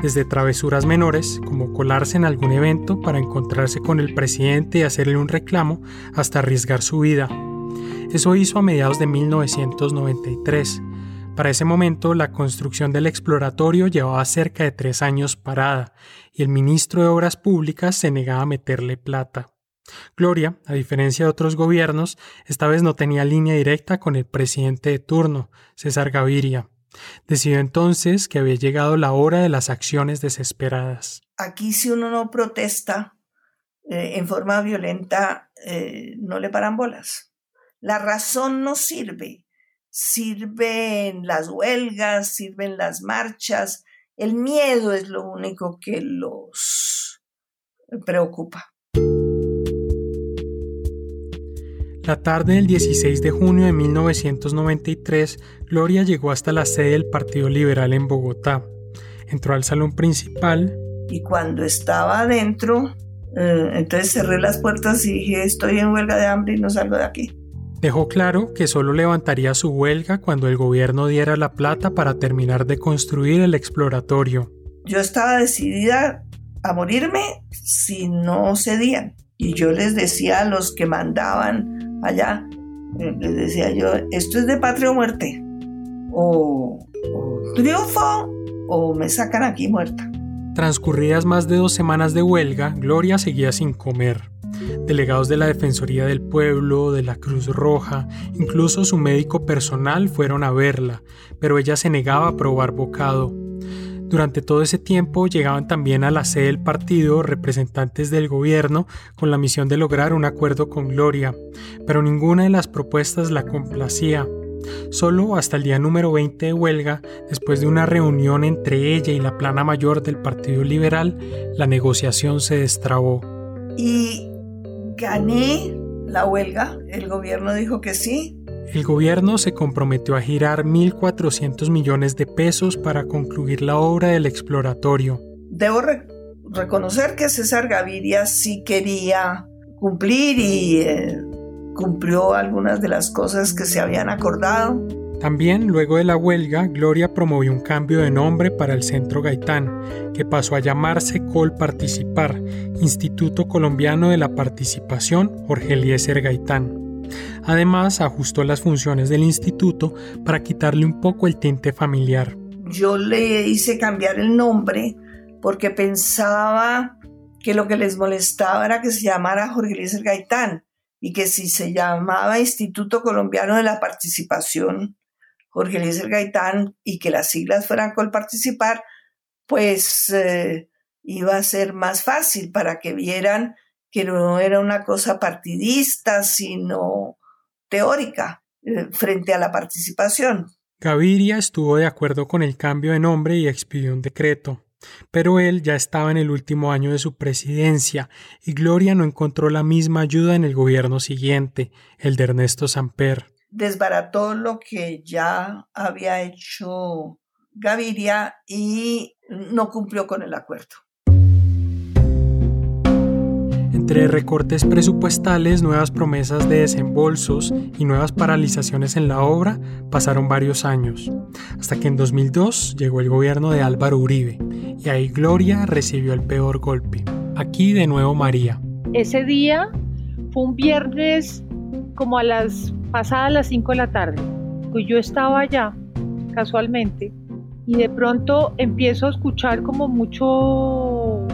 desde travesuras menores como colarse en algún evento para encontrarse con el presidente y hacerle un reclamo hasta arriesgar su vida. Eso hizo a mediados de 1993 para ese momento, la construcción del exploratorio llevaba cerca de tres años parada y el ministro de Obras Públicas se negaba a meterle plata. Gloria, a diferencia de otros gobiernos, esta vez no tenía línea directa con el presidente de turno, César Gaviria. Decidió entonces que había llegado la hora de las acciones desesperadas. Aquí si uno no protesta eh, en forma violenta, eh, no le paran bolas. La razón no sirve sirven las huelgas, sirven las marchas. El miedo es lo único que los preocupa. La tarde del 16 de junio de 1993, Gloria llegó hasta la sede del Partido Liberal en Bogotá. Entró al salón principal. Y cuando estaba adentro, eh, entonces cerré las puertas y dije, estoy en huelga de hambre y no salgo de aquí. Dejó claro que solo levantaría su huelga cuando el gobierno diera la plata para terminar de construir el exploratorio. Yo estaba decidida a morirme si no cedían. Y yo les decía a los que mandaban allá, eh, les decía yo, esto es de patria o muerte. O, o triunfo o me sacan aquí muerta. Transcurridas más de dos semanas de huelga, Gloria seguía sin comer. Delegados de la Defensoría del Pueblo, de la Cruz Roja, incluso su médico personal fueron a verla, pero ella se negaba a probar bocado. Durante todo ese tiempo llegaban también a la sede del partido representantes del gobierno con la misión de lograr un acuerdo con Gloria, pero ninguna de las propuestas la complacía. Solo hasta el día número 20 de huelga, después de una reunión entre ella y la plana mayor del Partido Liberal, la negociación se destrabó. Y gané la huelga, el gobierno dijo que sí. El gobierno se comprometió a girar 1.400 millones de pesos para concluir la obra del exploratorio. Debo reconocer que César Gaviria sí quería cumplir y eh, cumplió algunas de las cosas que se habían acordado. También, luego de la huelga, Gloria promovió un cambio de nombre para el Centro Gaitán, que pasó a llamarse Col Participar, Instituto Colombiano de la Participación Jorge Eliezer Gaitán. Además, ajustó las funciones del instituto para quitarle un poco el tinte familiar. Yo le hice cambiar el nombre porque pensaba que lo que les molestaba era que se llamara Jorge Eliezer Gaitán y que si se llamaba Instituto Colombiano de la Participación Jorge Eliezer Gaitán y que las siglas fueran Col Participar, pues eh, iba a ser más fácil para que vieran que no era una cosa partidista, sino teórica eh, frente a la participación. Gaviria estuvo de acuerdo con el cambio de nombre y expidió un decreto. Pero él ya estaba en el último año de su presidencia y Gloria no encontró la misma ayuda en el gobierno siguiente, el de Ernesto Samper. Desbarató lo que ya había hecho Gaviria y no cumplió con el acuerdo. Entre recortes presupuestales, nuevas promesas de desembolsos y nuevas paralizaciones en la obra, pasaron varios años, hasta que en 2002 llegó el gobierno de Álvaro Uribe y ahí Gloria recibió el peor golpe. Aquí de nuevo María. Ese día fue un viernes como a las pasadas las 5 de la tarde, pues yo estaba allá casualmente y de pronto empiezo a escuchar como mucho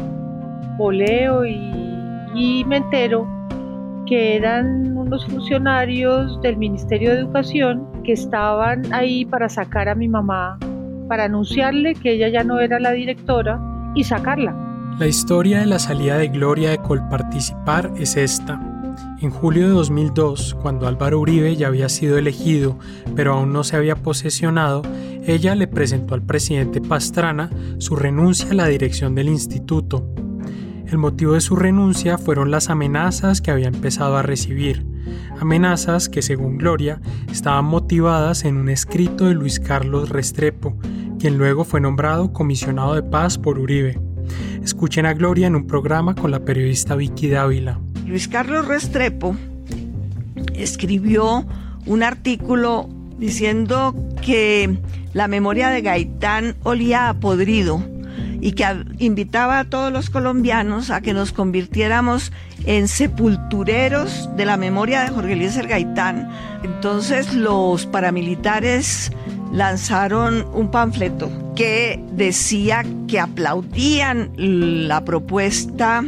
voleo y y me entero que eran unos funcionarios del Ministerio de Educación que estaban ahí para sacar a mi mamá, para anunciarle que ella ya no era la directora y sacarla. La historia de la salida de Gloria de Colparticipar es esta. En julio de 2002, cuando Álvaro Uribe ya había sido elegido, pero aún no se había posesionado, ella le presentó al presidente Pastrana su renuncia a la dirección del instituto. El motivo de su renuncia fueron las amenazas que había empezado a recibir, amenazas que según Gloria estaban motivadas en un escrito de Luis Carlos Restrepo, quien luego fue nombrado comisionado de paz por Uribe. Escuchen a Gloria en un programa con la periodista Vicky Dávila. Luis Carlos Restrepo escribió un artículo diciendo que la memoria de Gaitán olía a podrido y que invitaba a todos los colombianos a que nos convirtiéramos en sepultureros de la memoria de Jorge Eliezer Gaitán. Entonces los paramilitares lanzaron un panfleto que decía que aplaudían la propuesta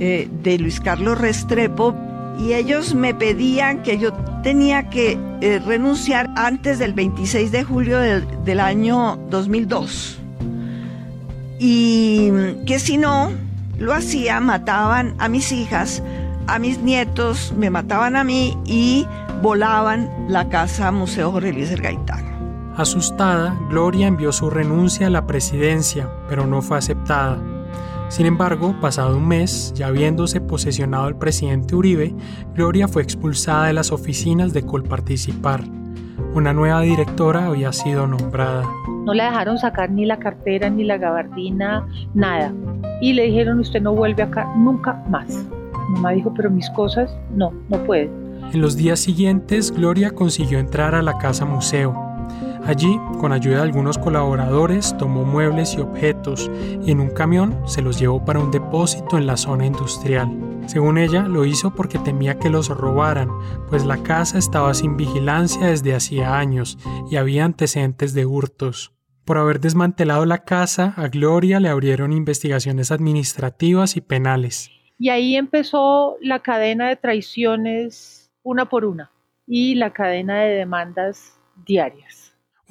eh, de Luis Carlos Restrepo y ellos me pedían que yo tenía que eh, renunciar antes del 26 de julio del año 2002 y que si no lo hacía, mataban a mis hijas, a mis nietos, me mataban a mí y volaban la casa Museo Jorge Eliezer Gaitán. Asustada, Gloria envió su renuncia a la presidencia, pero no fue aceptada. Sin embargo, pasado un mes, ya habiéndose posesionado el presidente Uribe, Gloria fue expulsada de las oficinas de Colparticipar. Una nueva directora había sido nombrada. No le dejaron sacar ni la cartera, ni la gabardina, nada. Y le dijeron, usted no vuelve acá nunca más. Mamá dijo, pero mis cosas, no, no puede. En los días siguientes, Gloria consiguió entrar a la casa museo. Allí, con ayuda de algunos colaboradores, tomó muebles y objetos y en un camión se los llevó para un depósito en la zona industrial. Según ella, lo hizo porque temía que los robaran, pues la casa estaba sin vigilancia desde hacía años y había antecedentes de hurtos. Por haber desmantelado la casa, a Gloria le abrieron investigaciones administrativas y penales. Y ahí empezó la cadena de traiciones una por una y la cadena de demandas diarias.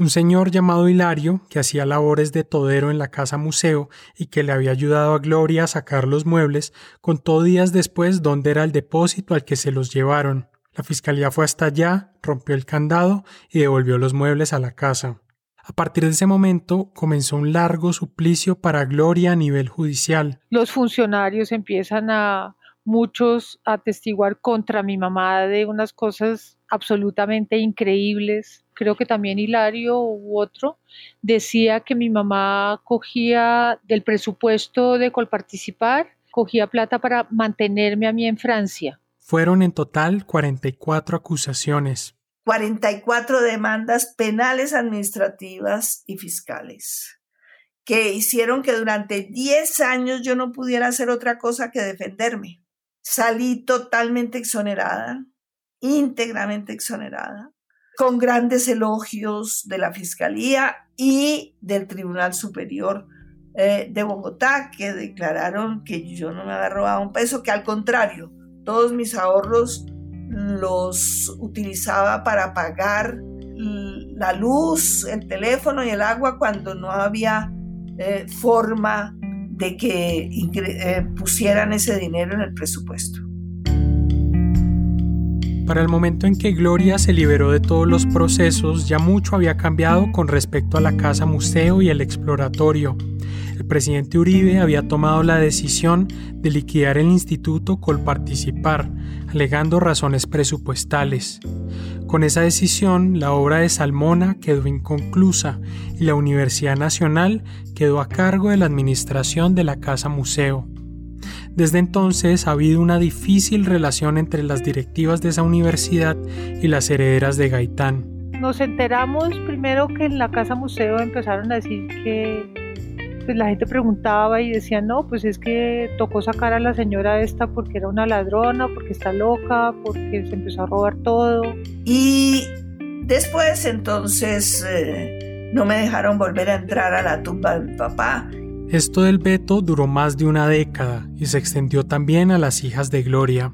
Un señor llamado Hilario, que hacía labores de todero en la casa museo y que le había ayudado a Gloria a sacar los muebles, contó días después dónde era el depósito al que se los llevaron. La fiscalía fue hasta allá, rompió el candado y devolvió los muebles a la casa. A partir de ese momento comenzó un largo suplicio para Gloria a nivel judicial. Los funcionarios empiezan a muchos a atestiguar contra mi mamá de unas cosas absolutamente increíbles. Creo que también Hilario u otro decía que mi mamá cogía del presupuesto de Colparticipar, cogía plata para mantenerme a mí en Francia. Fueron en total 44 acusaciones. 44 demandas penales, administrativas y fiscales que hicieron que durante 10 años yo no pudiera hacer otra cosa que defenderme. Salí totalmente exonerada, íntegramente exonerada, con grandes elogios de la Fiscalía y del Tribunal Superior eh, de Bogotá, que declararon que yo no me había robado un peso, que al contrario, todos mis ahorros los utilizaba para pagar la luz, el teléfono y el agua cuando no había eh, forma de que eh, pusieran ese dinero en el presupuesto. Para el momento en que Gloria se liberó de todos los procesos, ya mucho había cambiado con respecto a la casa museo y el exploratorio. El presidente Uribe había tomado la decisión de liquidar el instituto Colparticipar, alegando razones presupuestales. Con esa decisión, la obra de Salmona quedó inconclusa y la Universidad Nacional quedó a cargo de la administración de la Casa Museo. Desde entonces ha habido una difícil relación entre las directivas de esa universidad y las herederas de Gaitán. Nos enteramos primero que en la Casa Museo empezaron a decir que pues la gente preguntaba y decía, no, pues es que tocó sacar a la señora esta porque era una ladrona, porque está loca, porque se empezó a robar todo. Y después entonces eh, no me dejaron volver a entrar a la tumba de mi papá. Esto del veto duró más de una década y se extendió también a las hijas de Gloria.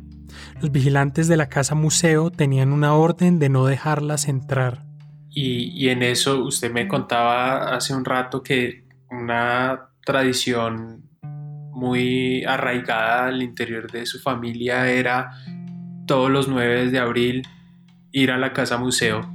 Los vigilantes de la casa museo tenían una orden de no dejarlas entrar. Y, y en eso usted me contaba hace un rato que una tradición muy arraigada al interior de su familia era todos los 9 de abril ir a la casa museo.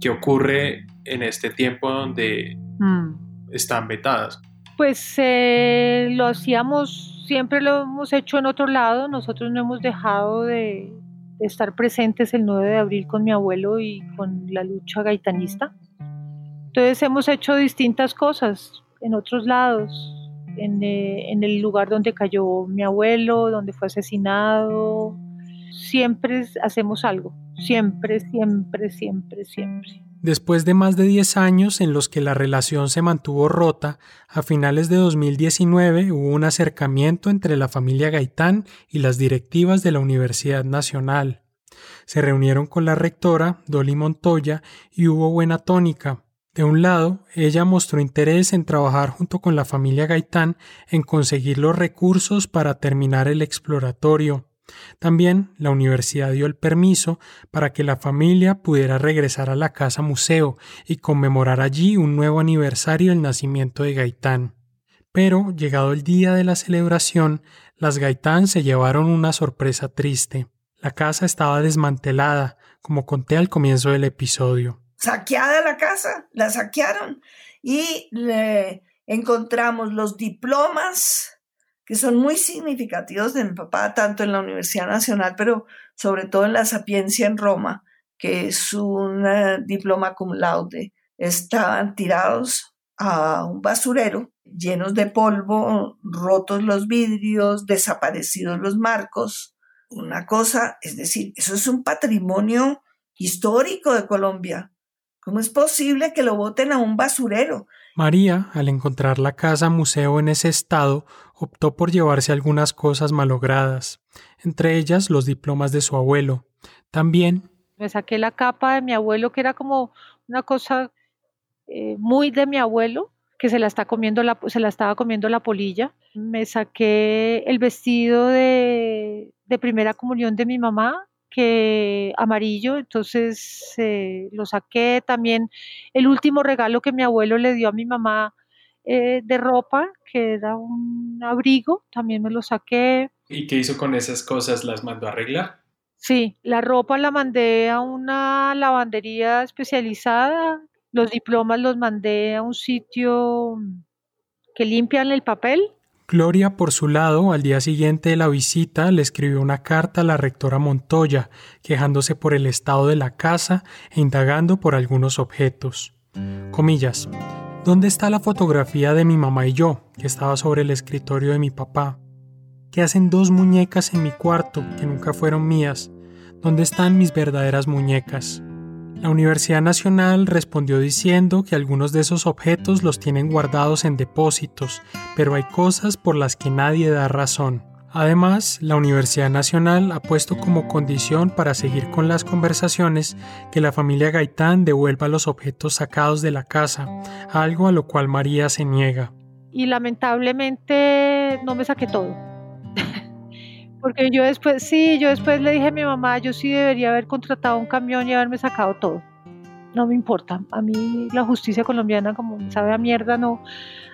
¿Qué ocurre en este tiempo donde mm. están vetadas? Pues eh, lo hacíamos, siempre lo hemos hecho en otro lado, nosotros no hemos dejado de, estar presentes el 9 de abril con mi abuelo y con la lucha gaitanista. Entonces hemos hecho distintas cosas en otros lados, eh, en, el lugar donde cayó mi abuelo, donde fue asesinado. Siempre hacemos algo, siempre, siempre, siempre, siempre. Después de más de 10 años en los que la relación se mantuvo rota, a finales de 2019 hubo un acercamiento entre la familia Gaitán y las directivas de la Universidad Nacional. Se reunieron con la rectora, Dolly Montoya, y hubo buena tónica. De un lado, ella mostró interés en trabajar junto con la familia Gaitán en conseguir los recursos para terminar el exploratorio. También la universidad dio el permiso para que la familia pudiera regresar a la casa museo y conmemorar allí un nuevo aniversario del nacimiento de Gaitán. Pero, llegado el día de la celebración, las Gaitán se llevaron una sorpresa triste. La casa estaba desmantelada, como conté al comienzo del episodio saqueada la casa, la saquearon y le encontramos los diplomas que son muy significativos de mi papá, tanto en la Universidad Nacional, pero sobre todo en la Sapiencia en Roma, que es un eh, diploma cum laude. Estaban tirados a un basurero, llenos de polvo, rotos los vidrios, desaparecidos los marcos. Una cosa, es decir, eso es un patrimonio histórico de Colombia. ¿Cómo es posible que lo boten a un basurero? María, al encontrar la casa museo en ese estado, optó por llevarse algunas cosas malogradas, entre ellas los diplomas de su abuelo. También me saqué la capa de mi abuelo, que era como una cosa eh, muy de mi abuelo, que se la, está comiendo la, se la estaba comiendo la polilla. Me saqué el vestido de, de primera comunión de mi mamá, que amarillo, entonces eh, lo saqué también. El último regalo que mi abuelo le dio a mi mamá eh, de ropa, que era un abrigo, también me lo saqué. ¿Y qué hizo con esas cosas? ¿Las mandó a arreglar? Sí, la ropa la mandé a una lavandería especializada, los diplomas los mandé a un sitio que limpian el papel Gloria, por su lado, al día siguiente de la visita, le escribió una carta a la rectora Montoya, quejándose por el estado de la casa e indagando por algunos objetos. Comillas. ¿Dónde está la fotografía de mi mamá y yo, que estaba sobre el escritorio de mi papá? ¿Qué hacen dos muñecas en mi cuarto, que nunca fueron mías? ¿Dónde están mis verdaderas muñecas? La Universidad Nacional respondió diciendo que algunos de esos objetos los tienen guardados en depósitos, pero hay cosas por las que nadie da razón. Además, la Universidad Nacional ha puesto como condición para seguir con las conversaciones que la familia Gaitán devuelva los objetos sacados de la casa, algo a lo cual María se niega. Y lamentablemente no me saqué todo. Porque yo después, sí, yo después le dije a mi mamá, yo sí debería haber contratado un camión y haberme sacado todo. no me importa. A mí la justicia colombiana, como sabe a mierda, no,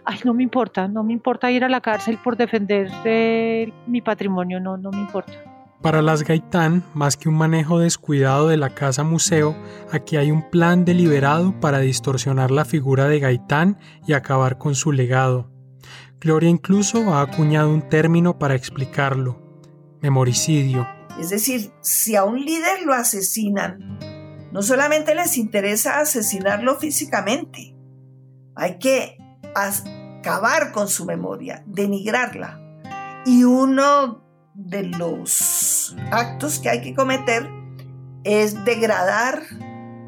ay, no me importa. No me importa ir a la cárcel por defender eh, mi patrimonio, no, no me importa. Para las Gaitán, más que un manejo descuidado de la casa museo, aquí hay un plan deliberado para distorsionar la figura de Gaitán y acabar con su legado. Gloria incluso ha acuñado un término para explicarlo, memoricidio. Es decir, si a un líder lo asesinan, no solamente les interesa asesinarlo físicamente, hay que acabar con su memoria, denigrarla. Y uno de los actos que hay que cometer es degradar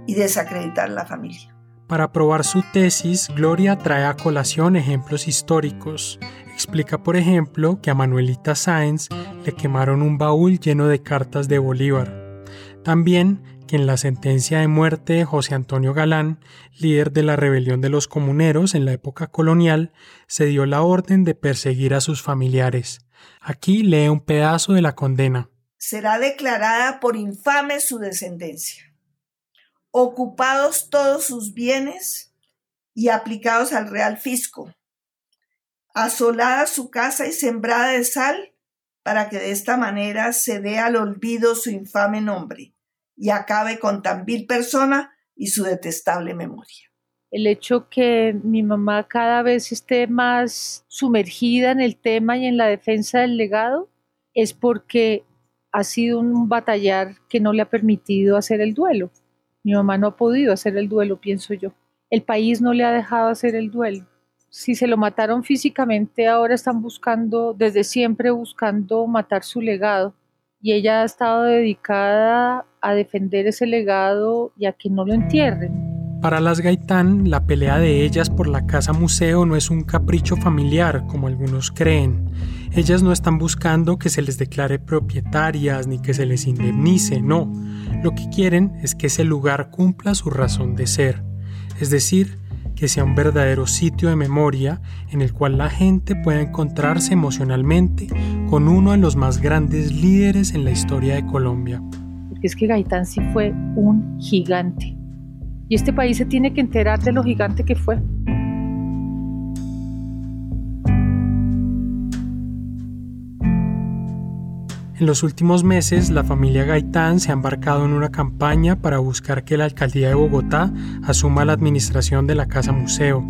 y desacreditar la familia. Para probar su tesis, Gloria trae a colación ejemplos históricos. Explica, por ejemplo, que a Manuelita Sáenz le quemaron un baúl lleno de cartas de Bolívar. También que en la sentencia de muerte de José Antonio Galán, líder de la rebelión de los comuneros en la época colonial, se dio la orden de perseguir a sus familiares. Aquí lee un pedazo de la condena. Será declarada por infame su descendencia, ocupados todos sus bienes y aplicados al real fisco, asolada su casa y sembrada de sal, para que de esta manera se dé al olvido su infame nombre y acabe con tan vil persona y su detestable memoria. El hecho que mi mamá cada vez esté más sumergida en el tema y en la defensa del legado es porque ha sido un batallar que no le ha permitido hacer el duelo. Mi mamá no ha podido hacer el duelo, pienso yo. El país no le ha dejado hacer el duelo. Si se lo mataron físicamente, ahora están buscando, desde siempre buscando matar su legado y ella ha estado dedicada a defender ese legado y a que no lo entierren. Para las Gaitán, la pelea de ellas por la casa museo no es un capricho familiar, como algunos creen. Ellas no están buscando que se les declare propietarias ni que se les indemnice, no. Lo que quieren es que ese lugar cumpla su razón de ser, es decir, que sea un verdadero sitio de memoria en el cual la gente pueda encontrarse emocionalmente con uno de los más grandes líderes en la historia de Colombia. Porque es que Gaitán sí fue un gigante. Y este país se tiene que enterar de lo gigante que fue. En los últimos meses, la familia Gaitán se ha embarcado en una campaña para buscar que la alcaldía de Bogotá asuma la administración de la Casa Museo.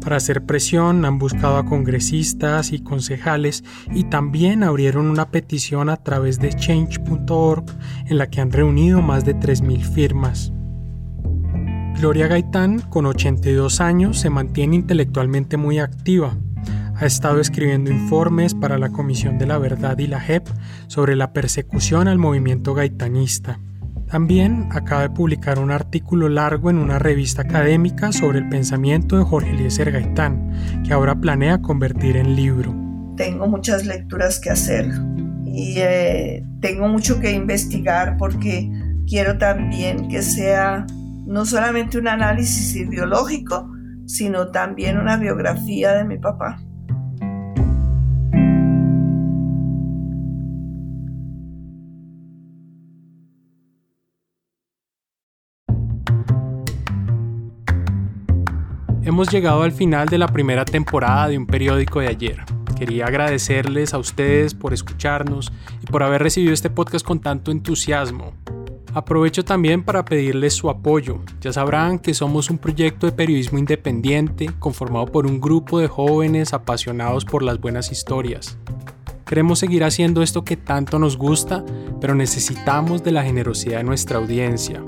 Para hacer presión han buscado a congresistas y concejales y también abrieron una petición a través de change.org en la que han reunido más de 3.000 firmas. Gloria Gaitán, con 82 años, se mantiene intelectualmente muy activa ha estado escribiendo informes para la Comisión de la Verdad y la JEP sobre la persecución al movimiento gaitanista. También acaba de publicar un artículo largo en una revista académica sobre el pensamiento de Jorge Eliezer Gaitán, que ahora planea convertir en libro. Tengo muchas lecturas que hacer y eh, tengo mucho que investigar porque quiero también que sea no solamente un análisis ideológico, sino también una biografía de mi papá. Hemos llegado al final de la primera temporada de un periódico de ayer. Quería agradecerles a ustedes por escucharnos y por haber recibido este podcast con tanto entusiasmo. Aprovecho también para pedirles su apoyo. Ya sabrán que somos un proyecto de periodismo independiente conformado por un grupo de jóvenes apasionados por las buenas historias. Queremos seguir haciendo esto que tanto nos gusta, pero necesitamos de la generosidad de nuestra audiencia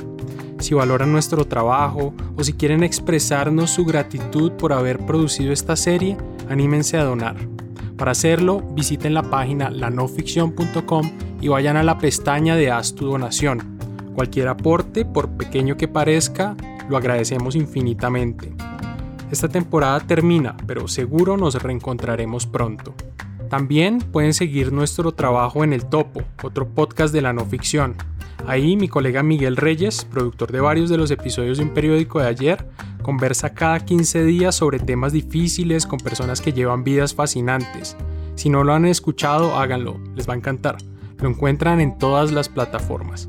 si valoran nuestro trabajo o si quieren expresarnos su gratitud por haber producido esta serie, anímense a donar. Para hacerlo, visiten la página lanoficción.com y vayan a la pestaña de Haz tu donación. Cualquier aporte, por pequeño que parezca, lo agradecemos infinitamente. Esta temporada termina, pero seguro nos reencontraremos pronto. También pueden seguir nuestro trabajo en El Topo, otro podcast de la no ficción. Ahí mi colega Miguel Reyes, productor de varios de los episodios de un periódico de ayer, conversa cada 15 días sobre temas difíciles con personas que llevan vidas fascinantes. Si no lo han escuchado, háganlo, les va a encantar. Lo encuentran en todas las plataformas.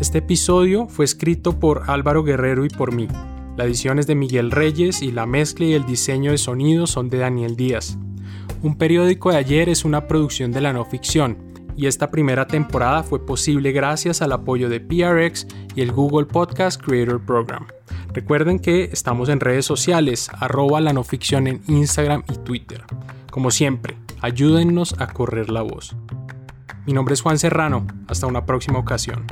Este episodio fue escrito por Álvaro Guerrero y por mí. La edición es de Miguel Reyes y la mezcla y el diseño de sonido son de Daniel Díaz. Un periódico de ayer es una producción de la no ficción y esta primera temporada fue posible gracias al apoyo de PRX y el Google Podcast Creator Program. Recuerden que estamos en redes sociales, arroba la no ficción en Instagram y Twitter. Como siempre, ayúdennos a correr la voz. Mi nombre es Juan Serrano, hasta una próxima ocasión.